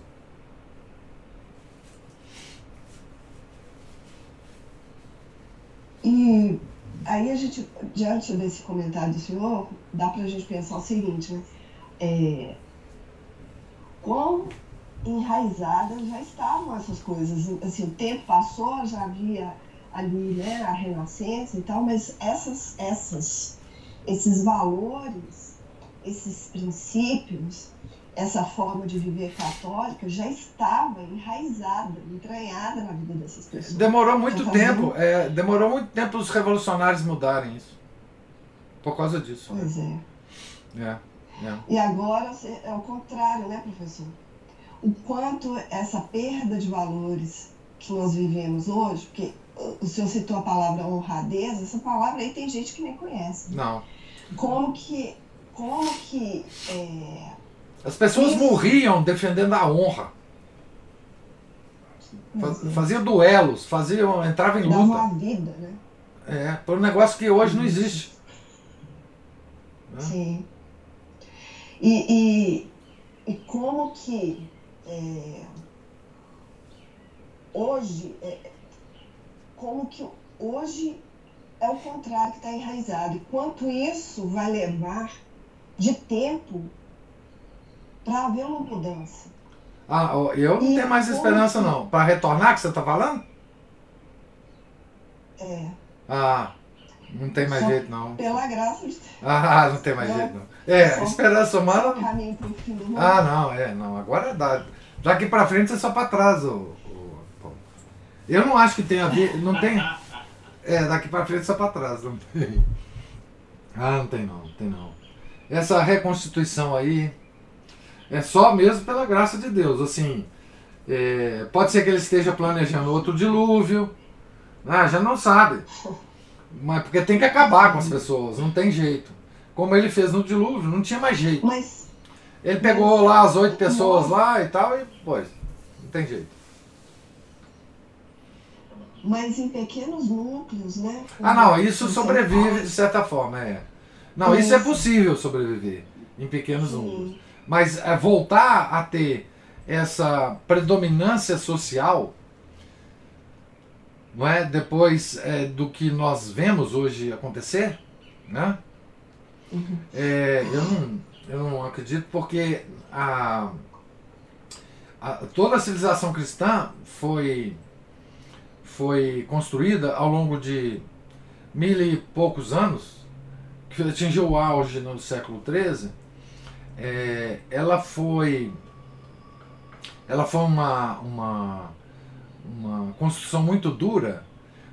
E aí a gente, diante desse comentário do senhor, dá para a gente pensar o seguinte, né? É, quão enraizadas já estavam essas coisas. Assim, o tempo passou, já havia ali né, a renascença e tal, mas essas, essas, esses valores, esses princípios, essa forma de viver católica já estava enraizada, entranhada na vida dessas pessoas. Demorou muito tempo, é, demorou muito tempo os revolucionários mudarem isso. Por causa disso. Pois é. É, é. E agora é o contrário, né, professor? O quanto essa perda de valores que nós vivemos hoje, porque o senhor citou a palavra honradez, essa palavra aí tem gente que nem conhece. Não. Como que, como que é, as pessoas Isso. morriam defendendo a honra. Faziam duelos, faziam, entravam em luta. uma vida, né? É, por um negócio que hoje não existe. Né? Sim. E, e, e como que é, hoje, é, como que hoje é o contrário que está enraizado. E quanto isso vai levar de tempo para haver uma mudança. Ah, eu não e tenho mais esperança não. Para retornar que você está falando? É. Ah, não tem mais Só jeito não. Pela graça de Ah, não tem mais jeito não. É, Só esperança humana. Ah, não, é, não. Agora dá. Daqui para frente é só para trás. O, eu não acho que tenha a ver. Não tem. É, daqui para frente é só para trás. Não tem. Ah, não tem não, não tem não. Essa reconstituição aí é só mesmo pela graça de Deus. Assim, é, pode ser que ele esteja planejando outro dilúvio, né? já não sabe. Mas porque tem que acabar com as pessoas, não tem jeito. Como ele fez no dilúvio, não tinha mais jeito. Mas, ele pegou lá as oito pessoas lá e tal, e pois, não tem jeito. Mas em pequenos núcleos, né? Ah, não, isso sobrevive de certa forma, é. Não, isso é possível sobreviver em pequenos Sim. núcleos. Mas é, voltar a ter essa predominância social, não é? Depois é, do que nós vemos hoje acontecer, né? Uhum. É, eu, não, eu não acredito porque a, a, toda a civilização cristã foi, foi construída ao longo de mil e poucos anos, que atingiu o auge no século XIII, é, ela foi ela foi uma, uma, uma construção muito dura,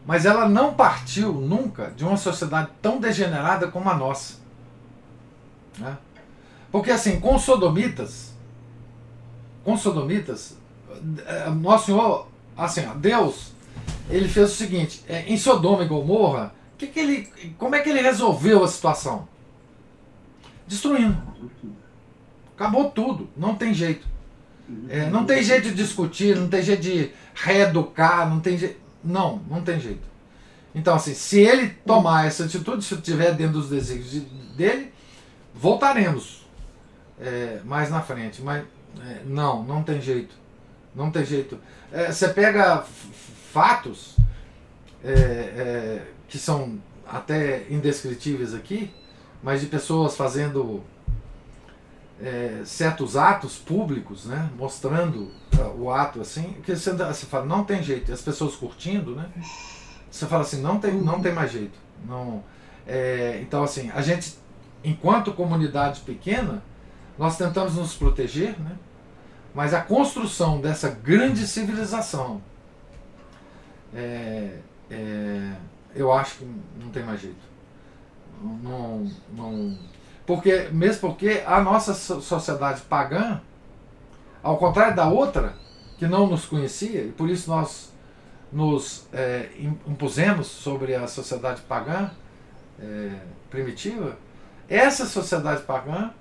mas ela não partiu nunca de uma sociedade tão degenerada como a nossa. Né? Porque assim, com os sodomitas, com os sodomitas, é, Nosso Senhor, assim, Deus, ele fez o seguinte, é, em Sodoma e Gomorra, que que ele, como é que ele resolveu a situação? Destruindo. Acabou tudo, não tem jeito. É, não tem jeito de discutir, não tem jeito de reeducar, não tem jeito. Não, não tem jeito. Então, assim, se ele tomar essa atitude, se estiver dentro dos desígnios dele, voltaremos é, mais na frente. Mas é, não, não tem jeito. Não tem jeito. É, você pega fatos é, é, que são até indescritíveis aqui, mas de pessoas fazendo é, certos atos públicos, né, mostrando uh, o ato assim, que você, você fala, não tem jeito, e as pessoas curtindo, né, você fala assim, não tem, não tem mais jeito. Não, é, então, assim, a gente, enquanto comunidade pequena, nós tentamos nos proteger, né, mas a construção dessa grande civilização, é, é, eu acho que não tem mais jeito. Não, não, porque, mesmo porque a nossa sociedade pagã, ao contrário da outra, que não nos conhecia, e por isso nós nos é, impusemos sobre a sociedade pagã é, primitiva, essa sociedade pagã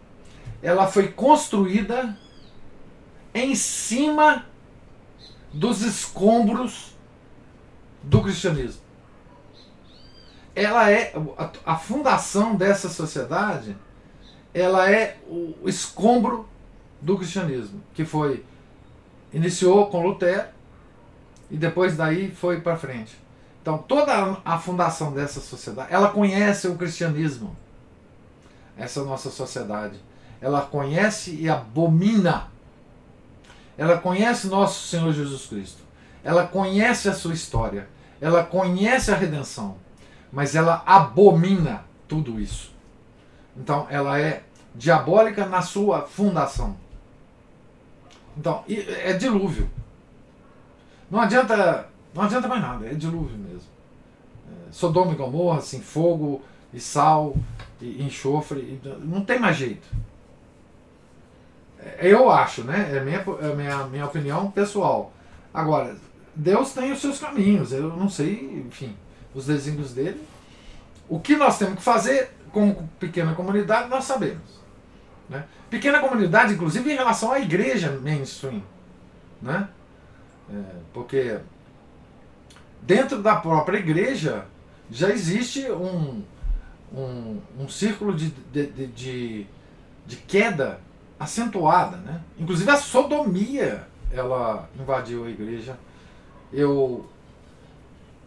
ela foi construída em cima dos escombros do cristianismo. Ela é a, a fundação dessa sociedade, ela é o escombro do cristianismo, que foi iniciou com Lutero e depois daí foi para frente. Então toda a fundação dessa sociedade, ela conhece o cristianismo. Essa nossa sociedade, ela conhece e abomina. Ela conhece nosso Senhor Jesus Cristo. Ela conhece a sua história. Ela conhece a redenção mas ela abomina tudo isso. Então ela é diabólica na sua fundação. Então, é dilúvio. Não adianta, não adianta mais nada, é dilúvio mesmo. É, Sodoma e Gomorra, assim, fogo e sal e enxofre, e, não tem mais jeito. É, eu acho, né? É minha, é minha, minha opinião pessoal. Agora, Deus tem os seus caminhos, eu não sei, enfim os desígnios dele. O que nós temos que fazer como pequena comunidade, nós sabemos. Né? Pequena comunidade, inclusive em relação à igreja mainstream. Né? É, porque dentro da própria igreja já existe um, um, um círculo de, de, de, de, queda acentuada. Né? Inclusive a sodomia ela invadiu a igreja. Eu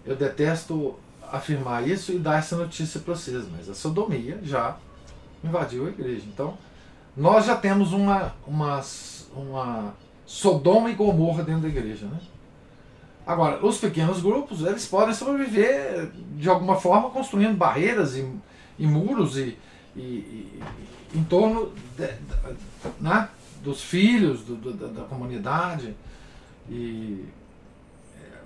eu detesto afirmar isso e dar essa notícia para vocês, mas a sodomia já invadiu a igreja. Então, nós já temos uma, uma, uma Sodoma e Gomorra dentro da igreja. Né? Agora, os pequenos grupos, eles podem sobreviver de alguma forma construindo barreiras e, e muros e, e, e, em torno de, de, né, dos filhos do, do, da, da comunidade. E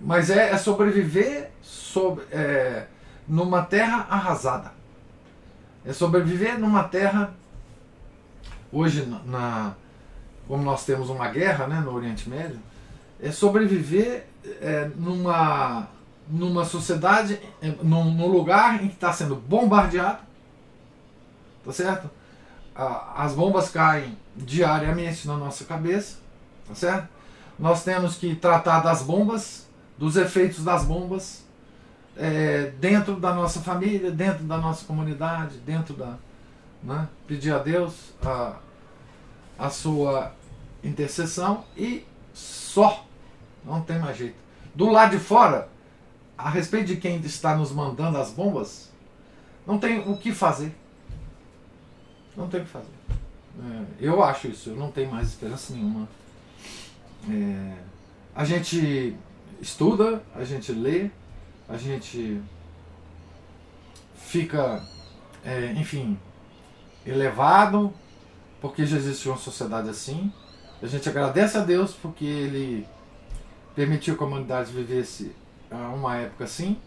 mas é, é sobreviver sobre, é, numa terra arrasada. É sobreviver numa terra. Hoje, na, como nós temos uma guerra né, no Oriente Médio, é sobreviver é, numa, numa sociedade, num, num lugar em que está sendo bombardeado. Tá certo? As bombas caem diariamente na nossa cabeça. Tá certo? Nós temos que tratar das bombas dos efeitos das bombas é, dentro da nossa família, dentro da nossa comunidade, dentro da. Né? Pedir a Deus a, a sua intercessão e só. Não tem mais jeito. Do lado de fora, a respeito de quem está nos mandando as bombas, não tem o que fazer. Não tem o que fazer. É, eu acho isso, eu não tenho mais esperança nenhuma. É, a gente estuda, a gente lê, a gente fica, é, enfim, elevado porque já existe uma sociedade assim. A gente agradece a Deus porque Ele permitiu que a humanidade vivesse ah, uma época assim,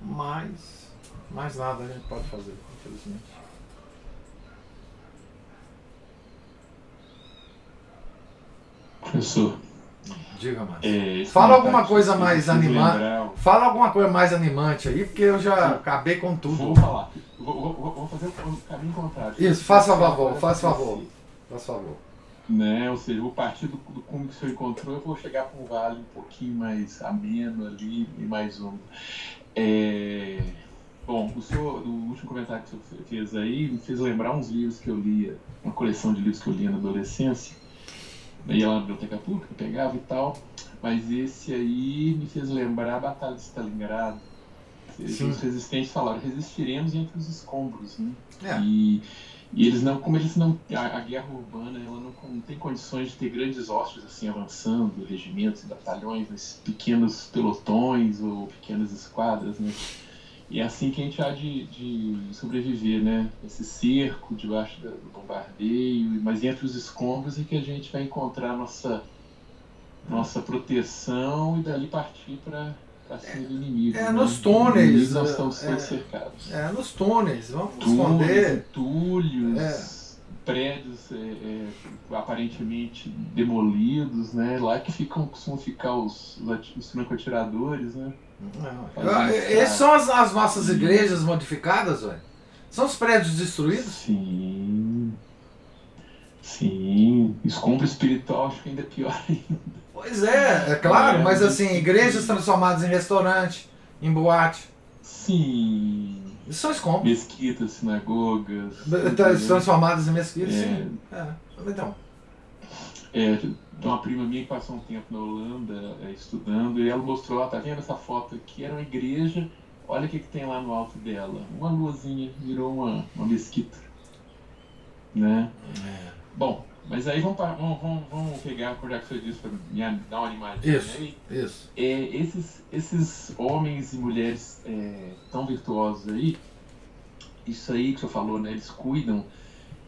mas mais nada a gente pode fazer, infelizmente. Professor, Diga mais. é, Fala alguma comentário coisa mais lembraram- Fala alguma coisa mais animante aí, porque eu já acabei com tudo. Vou falar. Vou, vou- vou- vou fazer o caminho contrário. Isso, faça favor, faça favor. Por favor. Né? Ou seja, o partido do cume que o senhor encontrou, eu vou chegar para um vale um pouquinho mais ameno ali e mais um. É... Bom, o senhor, o último comentário que o senhor fez aí me fez lembrar uns livros que eu lia, uma coleção de livros que eu lia na adolescência. Eu ia lá na biblioteca pública, pegava e tal. Mas esse aí me fez lembrar a Batalha de Stalingrado. Sim. Os resistentes falaram, resistiremos entre os escombros, né? É. E, e eles não, como eles não, a, a guerra urbana, ela não, não tem condições de ter grandes hostes assim avançando, regimentos batalhões, pequenos pelotões ou pequenas esquadras, né? E é assim que a gente há de, de sobreviver, né? Esse cerco debaixo do bombardeio, mas entre os escombros é que a gente vai encontrar nossa nossa proteção e dali partir para cima do inimigo. É, né? nos túneis, Inimigos Nós estamos é, cercados É, nos túneis, vamos túneis, esconder. entulhos, É. prédios é, é, aparentemente demolidos, né? Lá que ficam, costumam ficar os, os franco-atiradores, né? Não. Isso, Essas são as, as nossas igrejas modificadas, ué? São os prédios destruídos? Sim. Sim. Escombro espiritual acho que ainda é pior ainda. Pois é, é claro, É, mas mas- assim, igrejas transformadas em restaurante, em boate. Sim. Isso são escombros. Mesquitas, sinagogas. Transformadas em mesquitas, É. sim. É. Então, É, de uma prima minha que passou um tempo na Holanda é, estudando, e ela mostrou, ó, tá vendo essa foto aqui? Era uma igreja, olha o que, que tem lá no alto dela. Uma luzinha, virou uma, uma mesquita. Né? Bom, mas aí vamos, vamos, vamos, vamos pegar, já que você disse, para me dar uma animadinha Isso. aí. isso. É, esses, esses homens e mulheres é, tão virtuosos aí, isso aí que você falou, né? Eles cuidam,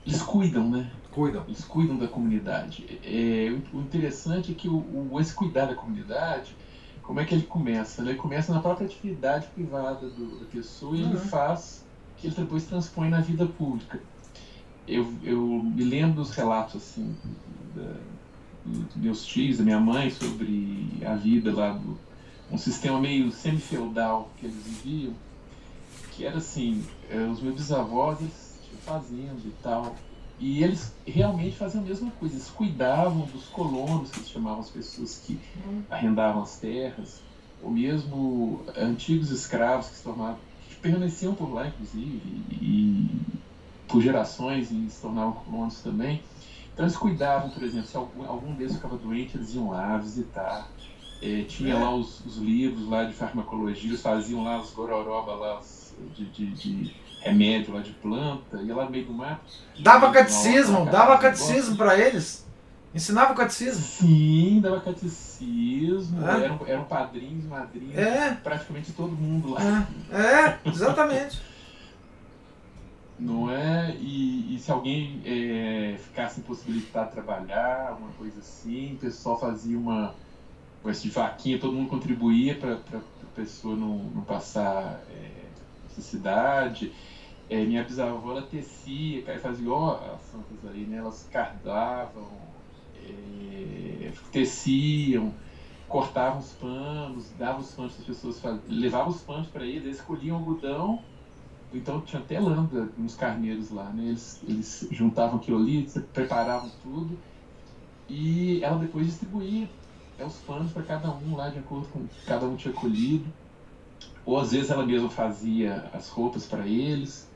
eles cuidam, né? Cuidam. Eles cuidam da comunidade. É, o interessante é que o, o- esse cuidar da comunidade, como é que ele começa? Ele começa na própria atividade privada do- da pessoa e ele Uhum. faz que ele depois transpõe na vida pública. Eu, eu me lembro dos relatos assim da, dos meus tios, da minha mãe sobre a vida lá do um sistema meio semi-feudal que eles viviam, que era assim, eh, os meus bisavós eles tinham fazenda e tal, e eles realmente faziam a mesma coisa, eles cuidavam dos colonos, que se chamavam as pessoas que arrendavam as terras, ou mesmo antigos escravos que se tornavam, que permaneciam por lá, inclusive, e por gerações e se tornavam colonos também. Então eles cuidavam, por exemplo, se algum, algum deles ficava doente, eles iam lá visitar. Eh, tinha É. lá os, os livros lá de farmacologia, eles faziam lá os gororoba lá de, de, de remédio lá de planta, ia lá no meio do mato. Dava catecismo, dava catecismo pra eles. Ensinava o catecismo. Sim, dava catecismo, É. eram, eram padrinhos, madrinhas, É, praticamente todo mundo lá. é, é, exatamente. *laughs* Não é? E, e se alguém é, ficasse impossibilitado de trabalhar, uma coisa assim, o pessoal fazia uma uma espécie de vaquinha, todo mundo contribuía para a pessoa não, não passar é, necessidade. É, minha bisavó ela tecia, fazia santas aí, né? Elas cardavam, é, teciam, cortavam os panos, davam os panos para as pessoas, levavam os panos para eles, eles escolhiam algodão então tinha até lambda nos carneiros lá, né? Eles, eles juntavam aquilo ali, preparavam tudo e ela depois distribuía é, os panos para cada um lá de acordo com cada um tinha colhido. Ou às vezes ela mesma fazia as roupas para eles.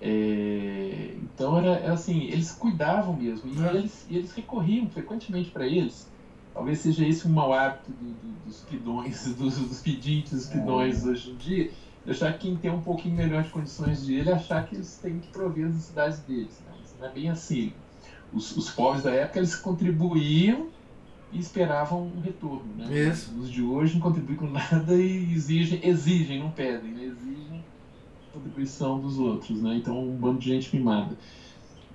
É, então era, era assim, eles cuidavam mesmo e É. eles, e eles recorriam frequentemente para eles. Talvez seja esse um mau hábito do- do- dos pidões, *laughs* dos, dos pedintes, dos pidões hoje em dia, deixar quem tem um pouquinho melhor de condições de ele achar que eles têm que prover as necessidades deles. Né? Isso não é bem assim. Os, os pobres da época eles contribuíam e esperavam um retorno. Né? Isso. Os de hoje não contribuem com nada e exigem, exigem, não pedem, né? exigem contribuição dos outros. Né? Então um bando de gente mimada.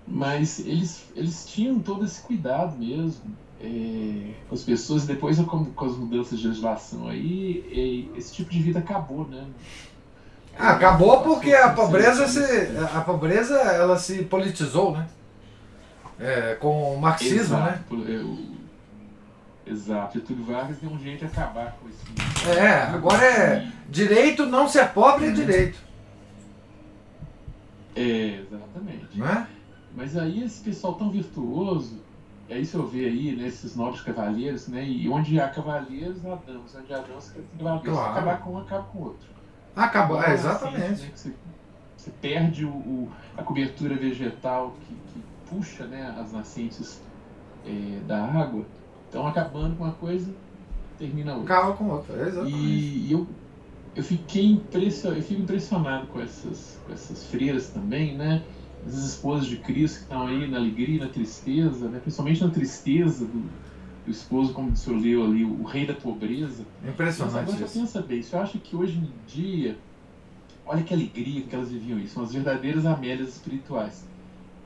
Mas eles, eles tinham todo esse cuidado mesmo é, com as pessoas. Depois, com, com as mudanças de legislação aí, é, esse tipo de vida acabou, né? Ah, acabou porque a pobreza se, a pobreza ela se politizou, né? É, com o marxismo, Exato, né? É, Exato, Getúlio Vargas deu um jeito de acabar com esse. É, agora é direito não ser pobre é direito, É, exatamente. é? Mas aí esse pessoal tão virtuoso, é isso eu vejo aí, né, esses nobres cavaleiros, né? E onde há cavaleiros, há damas. Onde há damas, cavaleiros. Claro. acabar com um, acaba com o outro. Acabou, é, Então, exatamente. assim, né, você, você perde o, o- a cobertura vegetal que, que puxa né, as nascentes é, da água. Então acabando com uma coisa, termina outra. Acaba com outra, é exatamente. E eu, eu fiquei impressionado, eu fico impressionado com essas, com essas freiras também, né? Essas esposas de Cristo que estão aí na alegria na tristeza, né? principalmente na tristeza do, do esposo, como o senhor leu ali, o rei da pobreza. Mas Impressionante agora você isso. pensa bem, você acha que hoje em dia, olha que alegria que elas viviam isso, são as verdadeiras Amélias espirituais.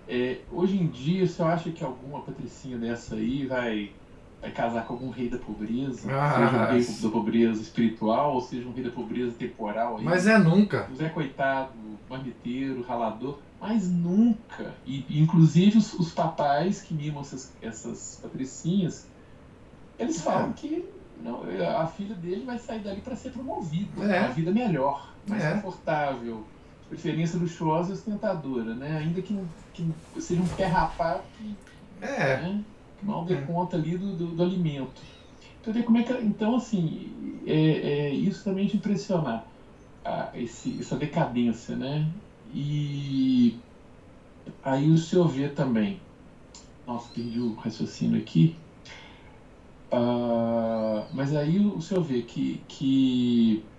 É, hoje em dia, você acha que alguma patricinha dessa aí vai, vai casar com algum rei da pobreza? Ah, seja um rei da pobreza espiritual, ou seja um rei da pobreza temporal aí? Mas é nunca. Zé Coitado, marmiteiro, ralador, mas nunca. E, inclusive os, os papais que mimam essas, essas patricinhas, eles falam que não, a filha dele vai sair dali para ser promovida. É. Uma vida melhor, mais É. confortável, de preferência luxuosa e ostentadora, né? Ainda que, que seja um pé rapado que É, né? Mal dê É. conta ali do, do, do alimento. Então, como é que, então assim, é, é, isso também de impressionar, a, esse, essa decadência, né? E aí o senhor vê também, nossa, perdi o raciocínio aqui, Ah, mas aí o senhor vê que, que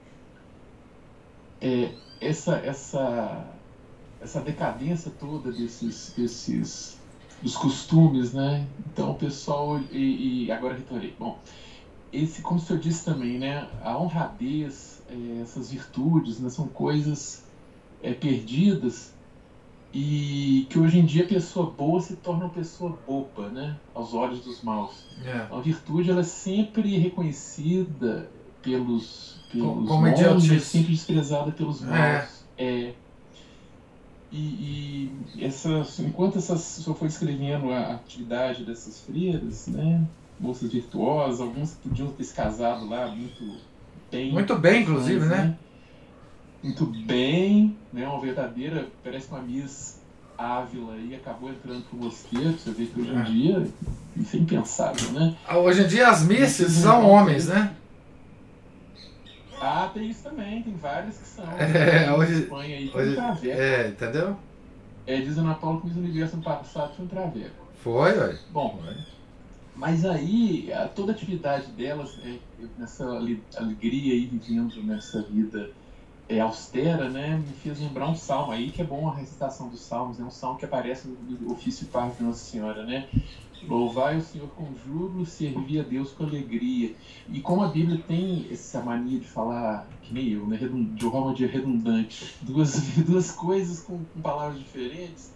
é, essa, essa, essa decadência toda desses, desses dos costumes, né? Então o pessoal e, e agora retornei. Bom, esse, como o senhor disse também, né? A honradez, eh, essas virtudes, né? São coisas eh, perdidas e que hoje em dia a pessoa boa se torna uma pessoa boba, né? Aos olhos dos maus. é. A virtude ela é sempre reconhecida pelos, pelos como mas sempre desprezada pelos É. maus. É. E, e essas, enquanto essas, o senhor foi escrevendo a atividade dessas freiras, né? Moças virtuosas, alguns que podiam ter se casado lá muito bem. Muito bem, inclusive, mas, né? Muito bem, né? Uma verdadeira, parece uma Miss Ávila aí, acabou entrando pro mosteiro, você vê que hoje em É. dia, isso é impensável, né? Hoje em dia as misses são homens, né? Ah, tem isso também, tem várias que são. *laughs* É, hoje- Espanha aí hoje- um. É, entendeu? É, diz a Ana Paula que o Universo passado foi um traveco. Foi, ué. Bom, Foi. mas aí, a- toda a atividade delas, é, nessa alegria aí, vivendo nessa vida é, austera, né, me fez lembrar um salmo aí, que é bom a recitação dos salmos, é um salmo que aparece no, no ofício par de Nossa Senhora, né? Louvai o Senhor com júbilo, servir a Deus com alegria. E como a Bíblia tem essa mania de falar, que nem eu, né, de forma de redundante, duas, *laughs* duas coisas com, com palavras diferentes,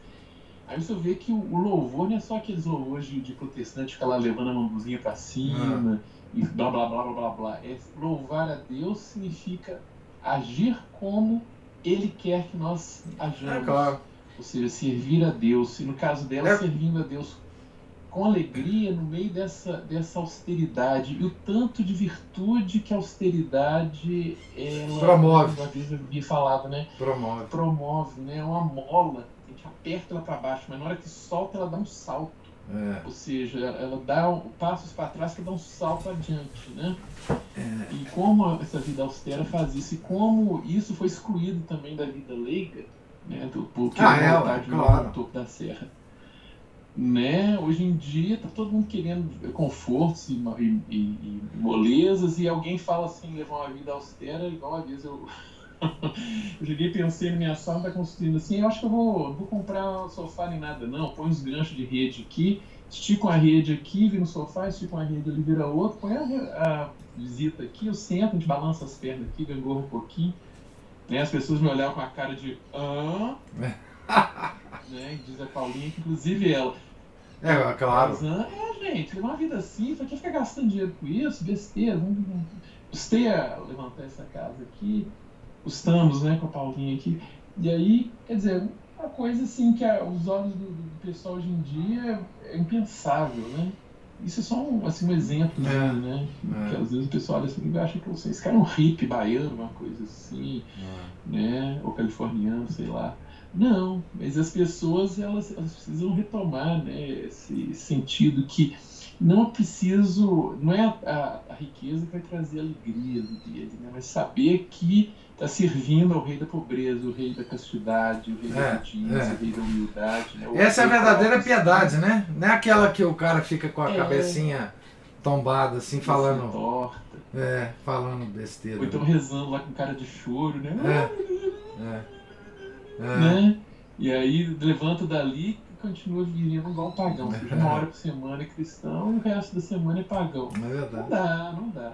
aí você vê que o, o louvor não é só aqueles louvores de, de protestante ficar lá levando a mãozinha para cima e blá blá blá blá blá blá. É, louvar a Deus significa agir como Ele quer que nós ajamos. É claro. Ou seja, servir a Deus. E no caso dela, É. servindo a Deus com alegria no meio dessa, dessa austeridade. E o tanto de virtude que a austeridade ela, Promove. Uma vez eu havia falado, né? Promove. Promove, né? É uma mola. A gente aperta ela para baixo, mas na hora que solta, ela dá um salto. É. Ou seja, ela dá um, passos para trás para dar um salto adiante, né? É. E como essa vida austera faz isso, e como isso foi excluído também da vida leiga, né? Do, porque Ah, é, novo claro. no topo da serra. Né? Hoje em dia tá todo mundo querendo confortos e, e, e, molezas, e alguém fala assim, levar uma vida austera, igual uma vez eu. *laughs* eu cheguei e pensei minha sala, tá construindo assim, eu acho que eu vou, vou comprar um sofá nem nada, não. Põe uns ganchos de rede aqui, estica uma rede aqui, vira um sofá, estica uma rede ali, vira outro, põe a, a visita aqui, eu sento, a gente balança as pernas aqui, gangorra um pouquinho. Né? As pessoas me olhavam com a cara de hã? *laughs* né? Diz a Paulinha que inclusive ela. É, claro. é, gente, levar uma vida assim, só que ficar gastando dinheiro com isso, besteira, vamos, vamos custei a levantar essa casa aqui, custamos, né, com a Paulinha aqui. E aí, quer dizer, uma coisa assim que aos olhos do, do, pessoal hoje em dia é impensável, né? Isso é só um, assim, um exemplo, é, né? É. Que às vezes o pessoal olha assim e acha que você, esse cara é um hippie baiano, uma coisa assim, é. né? Ou californiano, sei lá. Não, mas as pessoas elas, elas precisam retomar né, esse sentido que não é preciso, não é a, a, a, riqueza que vai trazer alegria no dia, né? mas saber que está servindo ao rei da pobreza, o rei da castidade, o rei é, da obediência, é. o rei da humildade. Né? Essa é a verdadeira piedade, né? Não é aquela que o cara fica com a é. cabecinha tombada, assim, falando. Torta. É, falando besteira. Ou então né? rezando lá com cara de choro, né? É. é. É. Né? E aí levanta dali continua vivendo igual um pagão. Ou seja, uma hora por semana é cristão e o resto da semana é pagão. É. Não dá, não dá.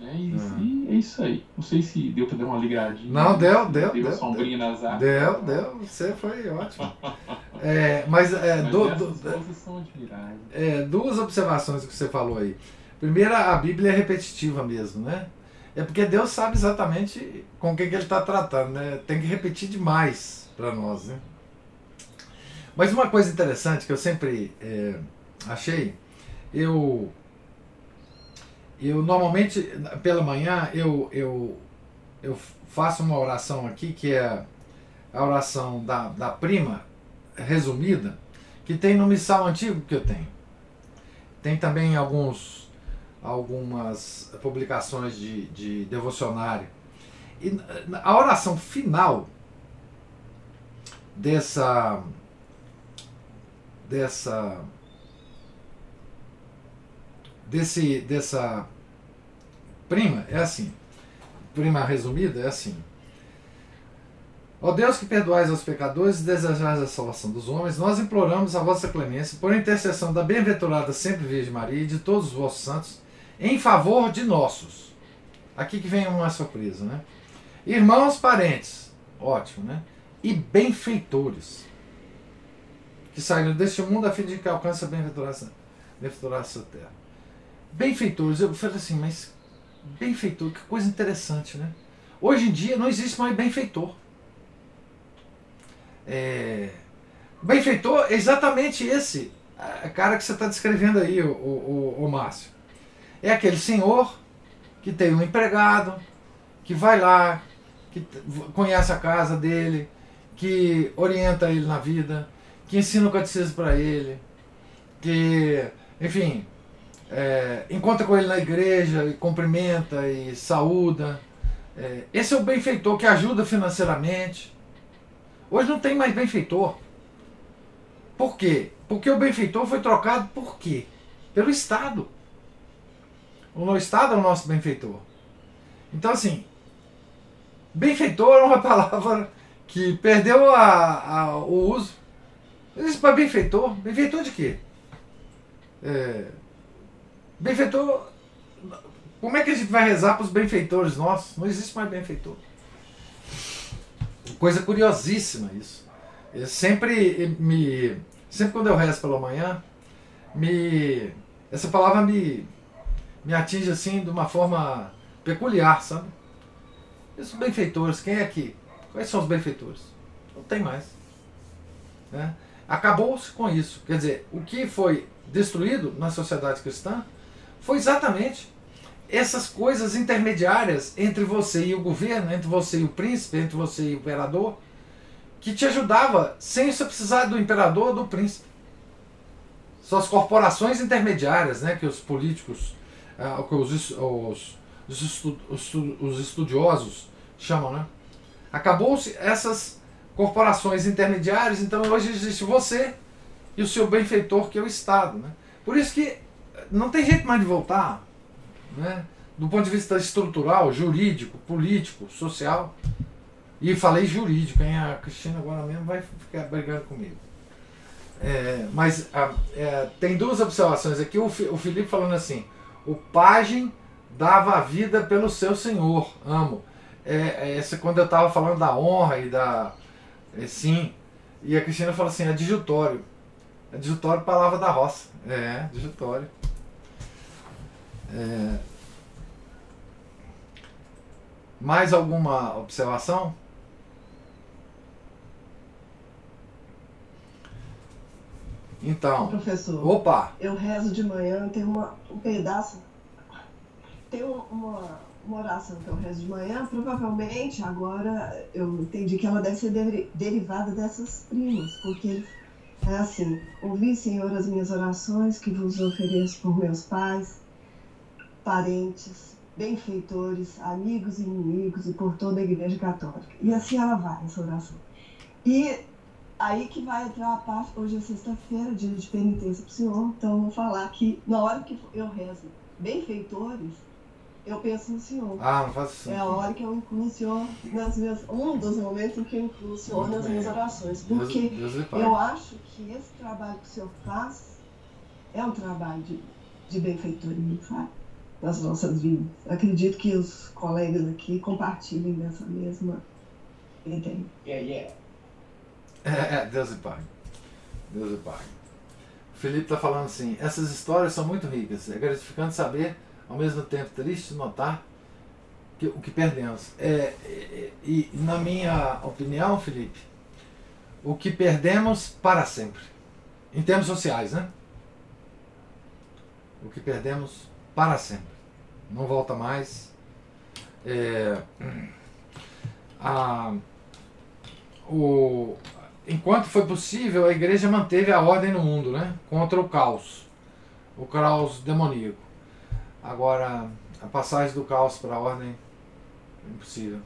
É isso, uhum. é isso aí. Não sei se deu pra dar uma ligradinha. Não, deu, deu. Deu, deu sombrinha deu, nas árvores. Deu, deu. Você foi ótimo. *laughs* é, mas é, mas do, do, são admiráveis. É, duas observações que você falou aí. Primeira, a Bíblia é repetitiva mesmo, né? É porque Deus sabe exatamente com o que, ele está tratando, né? Tem que repetir demais para nós, né? Mas uma coisa interessante que eu sempre é, achei, eu eu normalmente pela manhã eu, eu, eu faço uma oração aqui que é a oração da, da prima resumida, que tem no missal antigo que eu tenho. Tem também alguns algumas publicações de, de devocionário. E a oração final dessa dessa desse dessa prima é assim. Prima resumida é assim. Ó Deus que perdoais aos pecadores e desejais a salvação dos homens, nós imploramos a vossa clemência por intercessão da bem-aventurada sempre Virgem Maria e de todos os vossos santos, em favor de nossos. Aqui que vem uma surpresa, né? Irmãos, parentes, ótimo, né? E benfeitores que saíram deste mundo a fim de que alcance a bem-aventurança bem terra. Benfeitores, eu falei assim, mas benfeitor, que coisa interessante, né? Hoje em dia não existe mais benfeitor. É, benfeitor é exatamente esse cara que você está descrevendo aí, o, o, o Márcio. É aquele senhor que tem um empregado, que vai lá, que conhece a casa dele, que orienta ele na vida, que ensina o catecismo para ele, que, enfim, é, encontra com ele na igreja e cumprimenta e saúda. É, esse é o benfeitor que ajuda financeiramente. Hoje não tem mais benfeitor. Por quê? Porque o benfeitor foi trocado por quê? Pelo Estado. O Estado é o nosso benfeitor. Então, assim, benfeitor *laughs* é uma palavra que perdeu a, a, o uso. Existe para benfeitor. Benfeitor de quê? É, benfeitor. Como é que a gente vai rezar para os benfeitores nossos? Não existe mais benfeitor. Coisa curiosíssima isso. Eu sempre me. Sempre quando eu rezo pela manhã, me. Essa palavra me, me atinge assim de uma forma peculiar, sabe? E os benfeitores, quem é aqui? Quais são os benfeitores? Não tem mais. Né? Acabou-se com isso. Quer dizer, o que foi destruído na sociedade cristã foi exatamente essas coisas intermediárias entre você e o governo, entre você e o príncipe, entre você e o imperador, que te ajudava sem você precisar do imperador ou do príncipe. São as corporações intermediárias né, que os políticos, uh, que os, os, os, os estudiosos chamam. Né? Acabou-se essas corporações intermediárias, então hoje existe você e o seu benfeitor, que é o Estado. Né? Por isso que não tem jeito mais de voltar, né? do ponto de vista estrutural, jurídico, político, social. E falei jurídico, hein? a Cristina agora mesmo vai ficar brigando comigo. É, mas é, tem duas observações aqui. O, o Felipe falando assim: o pajem dava a vida pelo seu senhor, amo. É, é essa, quando eu estava falando da honra e da, é, sim, E a Cristina fala assim, adjutório. Adjutório, palavra da roça. É, adjutório. É... Mais alguma observação? Então. Professor. Opa! Eu rezo de manhã, tem uma, um pedaço. Tem uma, uma oração que eu rezo de manhã, provavelmente agora eu entendi que ela deve ser de, derivada dessas primas, porque é assim: Ouvi, Senhor, as minhas orações que vos ofereço por meus pais, parentes, benfeitores, amigos e inimigos e por toda a Igreja Católica. E assim ela vai, essa oração. E aí que vai entrar a parte, hoje é sexta-feira, dia de penitência para o Senhor, então eu vou falar que na hora que eu rezo benfeitores, eu penso no Senhor. Ah, não faço isso. É a hora que eu incluo o Senhor nas minhas. Um dos momentos em que eu incluo o Senhor Muito nas bem. minhas orações. Porque Deus, Deus eu acho que esse trabalho que o Senhor faz é um trabalho de, de benfeitoria, sabe? Nas nossas vidas. Acredito que os colegas aqui compartilhem dessa mesma ideia. Yeah, yeah. É, é, Deus e Pai. Deus e Pai. O Felipe está falando assim: essas histórias são muito ricas. É gratificante saber ao mesmo tempo triste notar que, o que perdemos. É, é, e na minha opinião, Felipe, o que perdemos para sempre. Em termos sociais, né? O que perdemos para sempre. Não volta mais. É, a, o, enquanto foi possível, a igreja manteve a ordem no mundo, né? Contra o caos. O caos demoníaco. Agora, a passagem do caos para a ordem, impossível.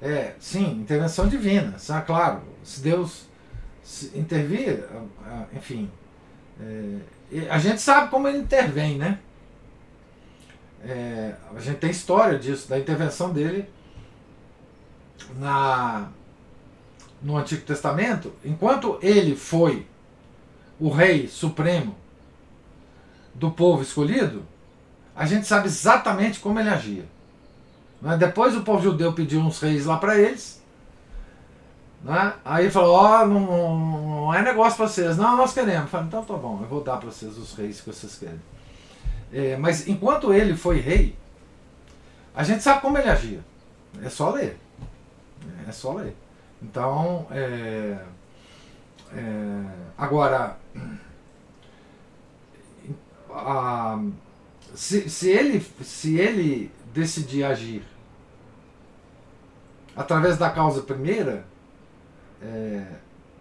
É, sim, intervenção divina, sabe? claro. Se Deus intervir, enfim, é, a gente sabe como ele intervém, né? É, a gente tem história disso, da intervenção dele na, no Antigo Testamento. Enquanto ele foi o rei supremo do povo escolhido, a gente sabe exatamente como ele agia. Né? Depois o povo judeu pediu uns reis lá para eles. Né? Aí falou: Ó, oh, não, não, é negócio para vocês. Não, nós queremos. falei, então tá bom, eu vou dar para vocês os reis que vocês querem. É, mas enquanto ele foi rei, a gente sabe como ele agia. É só ler. É só ler. Então, é, é, agora, a, se, se, ele, se ele decidir agir através da causa primeira, é,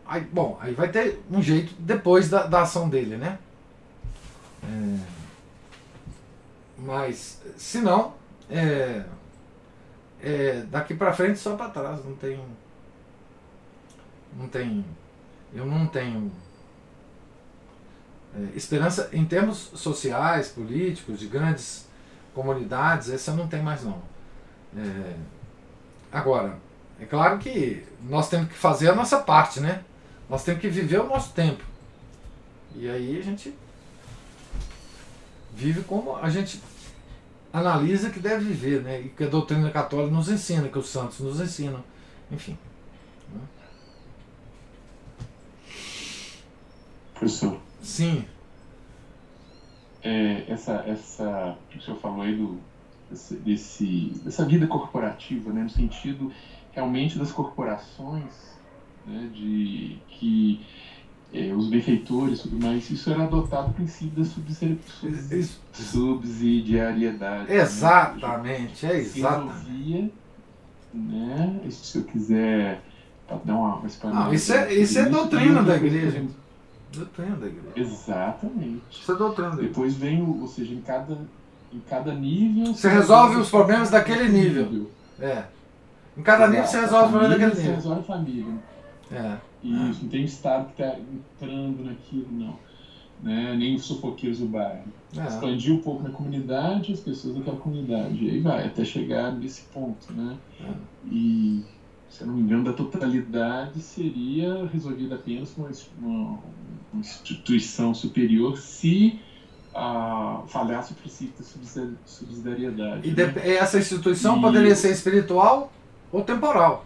aí, bom, aí vai ter um jeito depois da, da ação dele, né? É, mas, se não, é, é, daqui para frente só para trás, não tem. Não tem. Eu não tenho é, esperança em termos sociais, políticos, de grandes comunidades, essa não tem mais não. É, agora, é claro que nós temos que fazer a nossa parte, né? Nós temos que viver o nosso tempo. E aí a gente vive como a gente analisa que deve viver, né? E que a doutrina católica nos ensina, que os santos nos ensinam. Enfim. Professor. Sim. É, essa, essa, o senhor falou aí do, desse, dessa vida corporativa, né, no sentido realmente das corporações, né, de que é, os benfeitores e tudo mais, isso era adotado o princípio da subsidiariedade. Né? Exatamente, né? é exatamente. né, se eu quiser dar uma, uma Não, isso é, isso é doutrina da igreja. Doutrina da igreja. Exatamente. Isso é doutrina da igreja. Depois vem, o, ou seja, em cada, em cada nível. Você resolve os problemas daquele nível. nível. É. Em cada Exato. nível você resolve os problemas daquele nível. Você resolve a família. É. Isso, não tem Estado que está entrando naquilo, não. Né? Nem os sufoqueiros do bairro. É. Expandir um pouco na comunidade, as pessoas daquela comunidade. E aí vai, até chegar nesse ponto, né? É. E se não me engano, da totalidade seria resolvida apenas com uma, uma instituição superior se ah, falhasse o princípio da subsidiariedade. E né? essa instituição e... poderia ser espiritual ou temporal.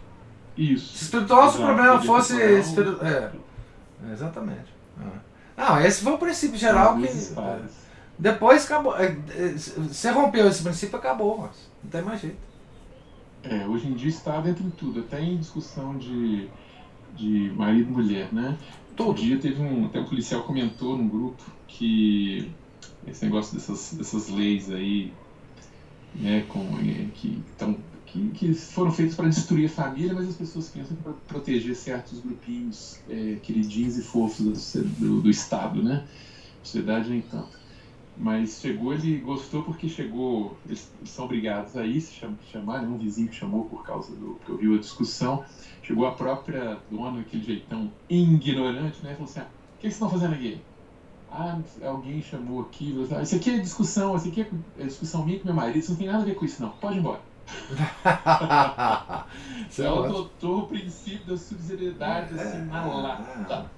Isso. Se espiritual, se o problema fosse. temporal. espiri- É, exatamente. Ah. Não, esse foi o princípio geral que. Depois acabou. é, é, Você rompeu esse princípio, acabou, mas não tem mais jeito. É, hoje em dia está dentro de tudo, até em discussão de, de marido e mulher, né? Tudo. Um dia teve um. Até um policial comentou num grupo que esse negócio dessas, dessas leis aí, né, com, eh, que, tão, que, que foram feitas para destruir a família, mas as pessoas pensam para proteger certos grupinhos eh, queridinhos e fofos do, do, do Estado, né? Sociedade nem tanto. Mas chegou, ele gostou porque chegou, eles são obrigados a ir, se cham- chamar, né? um vizinho que chamou por causa do que ouviu a discussão. Chegou a própria dona, aquele jeitão ignorante, né? Falou assim: ah, o que vocês estão fazendo aqui? Ah, alguém chamou aqui. "Ah, Isso aqui é discussão, isso aqui é é discussão minha com meu marido, isso não tem nada a ver com isso, não. Pode ir embora. *laughs* Isso é Ela adotou o princípio da subsidiariedade assim na lata.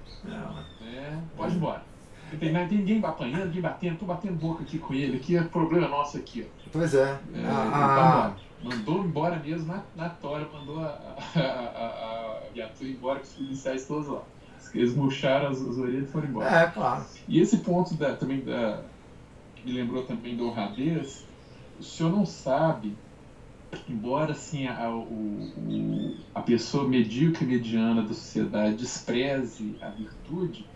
né? Pode ir embora. Não tem, ninguém apanhando, ninguém batendo, tô batendo boca aqui com ele, aqui é problema nosso aqui, ó. Pois é. É, Ah, tá embora. Mandou embora mesmo na, na tora, mandou a, a, a, a viatura embora com os policiais todos lá. Eles murcharam as, as orelhas e foram embora. é, claro. E esse ponto da, também da, que me lembrou também da honradez, o senhor não sabe, embora assim a, o, o- a pessoa medíocre e mediana da sociedade despreze a virtude,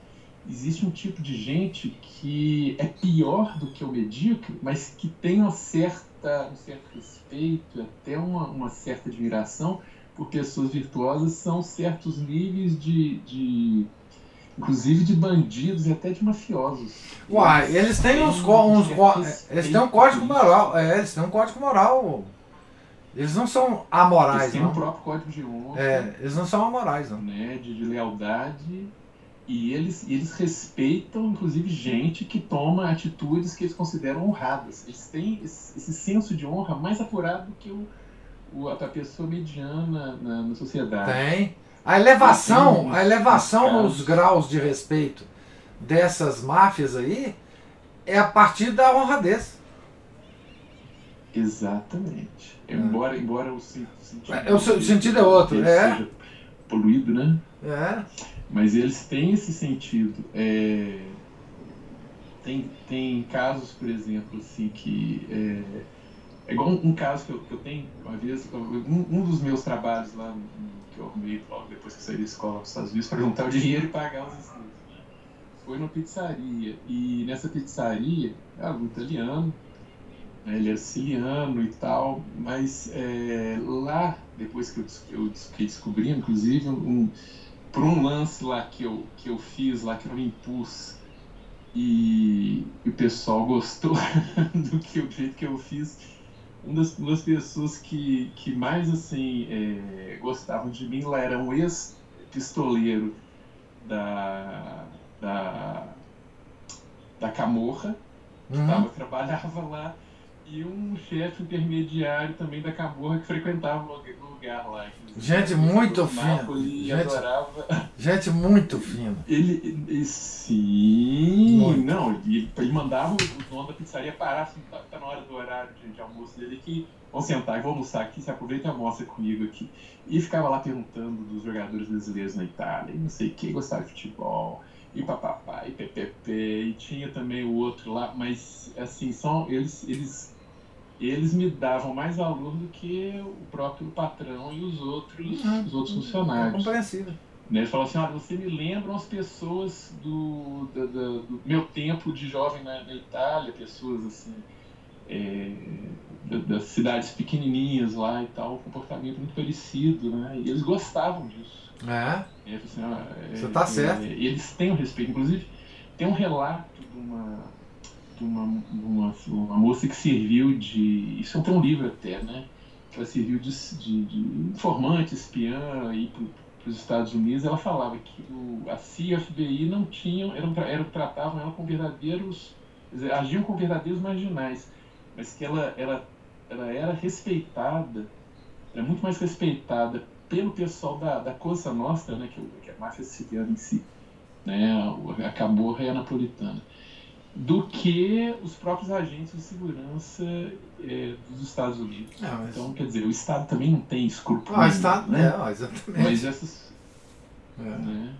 existe um tipo de gente que é pior do que o medíocre, mas que tem uma certa, um certo respeito, até uma, uma certa admiração por pessoas virtuosas, são certos níveis de, de inclusive de bandidos e até de mafiosos. Uai, eles têm uns, co- uns co- eles têm um código moral, é, eles têm um código moral. Eles não são Eles amorais, têm o não. próprio código de honra, É, eles não são amorais, não. né, de, de lealdade, e eles, eles respeitam, inclusive, gente que toma atitudes que eles consideram honradas. Eles têm esse, esse senso de honra mais apurado do que o, o, a pessoa mediana na, na sociedade. Tem. A elevação, Tem a elevação nos graus de respeito dessas máfias aí é a partir da honradez. Exatamente. Embora, embora o, sen- sentido, É, o se- sentido é outro, deles é. seja poluído, né? É. Mas eles têm esse sentido. É, Tem, tem casos, por exemplo, assim, que. É, é igual um, um caso que eu, que eu tenho, uma vez, um, um dos meus trabalhos lá, que eu arrumei logo depois que eu saí da escola dos Estados Unidos, para juntar o dinheiro e pagar os estudos. Foi numa pizzaria. E nessa pizzaria, era um italiano, né, ele é siciliano e tal, mas é, lá, depois que eu, eu fiquei inclusive, um, por um lance lá que eu, que eu fiz lá, que eu me impus, e, e o pessoal gostou *laughs* do que o jeito que eu fiz. Uma das, uma das pessoas que, que mais assim é, gostavam de mim lá era um ex-pistoleiro da, da, da Camorra, Uhum. tava, trabalhava lá, e um chefe intermediário também da Camorra que frequentava o lugar- lá. Gente muito fina. Gente- adorava Gente muito fina. ele, ele- sim, Muito. não, ele, ele mandava o dono da pizzaria parar, assim, tá, tá na hora do horário de, de almoço dele aqui, vamos sentar e vamos almoçar aqui, se aproveita e almoça comigo aqui. E ficava lá perguntando dos jogadores brasileiros na Itália, e não sei quem gostava de futebol, e papapá, e ppp, e tinha também o outro lá, mas assim, são, eles, eles, eles me davam mais valor do que o próprio patrão e os outros, Uhum. os outros É funcionários. compreensível. Né? Ele falou assim, olha, você me lembram as pessoas do, da- da- do meu tempo de jovem na, na Itália, pessoas assim, é, da- das cidades pequenininhas lá e tal, um comportamento muito parecido, né? E eles gostavam disso. É. Assim, ah, é, Você tá é, certo. eles têm o respeito. Inclusive, tem um relato de uma, de uma, uma, uma moça que serviu de... Isso é um livro até, né? Ela serviu de, de, de informante, espiã aí para os Estados Unidos. Ela falava que o, a CIA e o FBI não tinham... Eram, eram, tratavam ela com verdadeiros... dizer, agiam com verdadeiros marginais. Mas que ela, ela, ela era respeitada, era muito mais respeitada pelo pessoal da, da Cosa Nostra, né, que, que é a máfia siciliana em si, né, o- a Camorra e a Napolitana. Do que os próprios agentes de segurança é, dos Estados Unidos. É, mas... Então, quer dizer, o Estado também não tem escrúpulo. Ah, o Estado, né? É, exatamente. Mas essas. É. Né?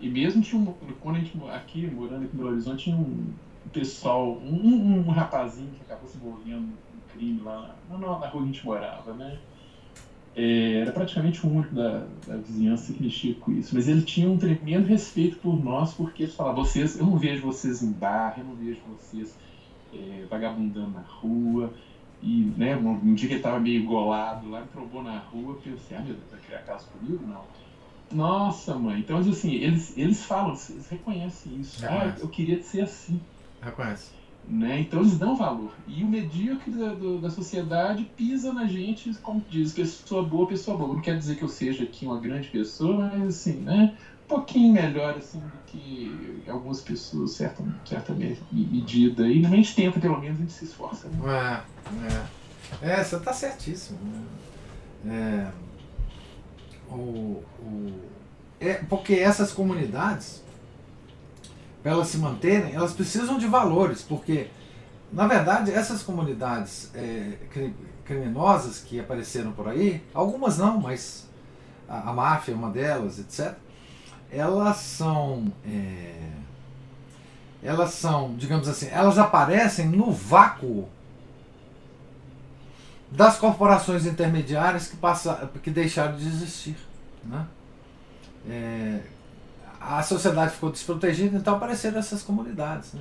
E mesmo tinha um, quando a gente aqui, morando aqui no Belo Horizonte, tinha um pessoal, um, um rapazinho que acabou se envolvendo no crime lá na, na rua que a gente morava, né? É, era praticamente o único da, da, vizinhança que mexia com isso. Mas ele tinha um tremendo respeito por nós, porque ele falava, vocês, eu não vejo vocês em bar, eu não vejo vocês é, vagabundando na rua. E né, um, um dia que ele estava meio golado lá, me trombou na rua, pensei, ah, meu Deus, vai criar caso comigo? Não. Nossa, mãe. Então, assim, eles, eles falam, eles reconhecem isso. Ah, eu queria ser assim. Reconhece. Né? Então eles dão valor. E o medíocre da, do, da sociedade pisa na gente, como diz, pessoa boa, pessoa boa. Não quer dizer que eu seja aqui uma grande pessoa, mas assim, né? Um pouquinho melhor assim do que algumas pessoas, certa, certa medida. E a gente tenta, pelo menos, a gente se esforça. Né? É, é. é, você está certíssimo. Né? É, o, o, é, porque essas comunidades para elas se manterem, elas precisam de valores, porque, na verdade, essas comunidades é, criminosas que apareceram por aí, algumas não, mas a, a máfia é uma delas, etc., elas são. É, elas são, digamos assim, elas aparecem no vácuo das corporações intermediárias que, passa, que deixaram de existir. Né? É, a sociedade ficou desprotegida, então apareceram essas comunidades. Né?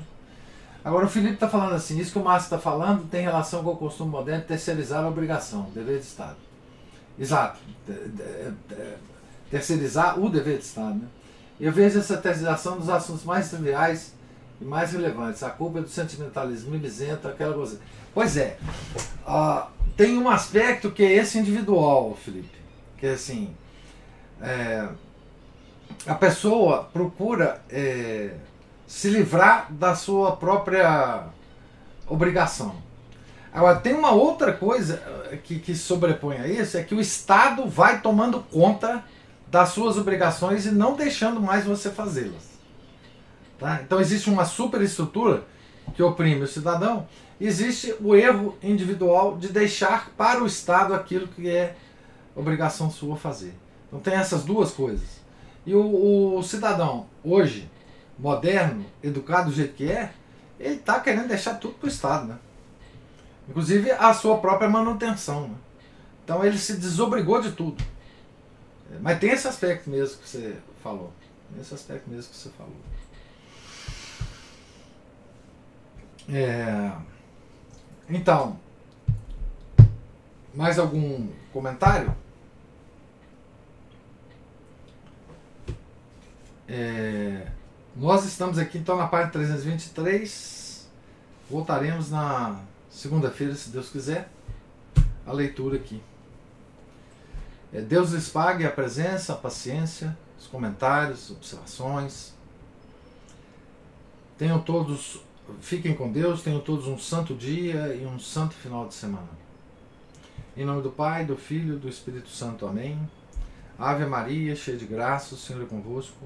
Agora o Felipe está falando assim, isso que o Márcio está falando tem relação com o costume moderno de terceirizar a obrigação, dever de Estado. Exato. Terceirizar o dever de Estado. Né? Eu vejo essa terceirização dos assuntos mais triviais e mais relevantes. A culpa é do sentimentalismo mimizento, aquela coisa. Pois é, uh, tem um aspecto que é esse individual, Felipe, que é assim, é, a pessoa procura é, se livrar da sua própria obrigação. Agora, tem uma outra coisa é, que, que sobrepõe a isso, é que o Estado vai tomando conta das suas obrigações e não deixando mais você fazê-las. Tá? Então existe uma superestrutura que oprime o cidadão, existe o erro individual de deixar para o Estado aquilo que é obrigação sua fazer. Então tem essas duas coisas. E o, o cidadão, hoje, moderno, educado do jeito que é, ele está querendo deixar tudo para o Estado, né? Inclusive a sua própria manutenção. Né? Então ele se desobrigou de tudo. Mas tem esse aspecto mesmo que você falou. Tem esse aspecto mesmo que você falou. É... Então, mais algum comentário? É, nós estamos aqui então na página 323. Voltaremos na segunda-feira, se Deus quiser, a leitura aqui. É, Deus lhes pague a presença, a paciência, os comentários, observações. Tenham todos, fiquem com Deus, tenham todos um santo dia e um santo final de semana. Em nome do Pai, do Filho e do Espírito Santo. Amém. Ave Maria, cheia de graça, o Senhor é convosco.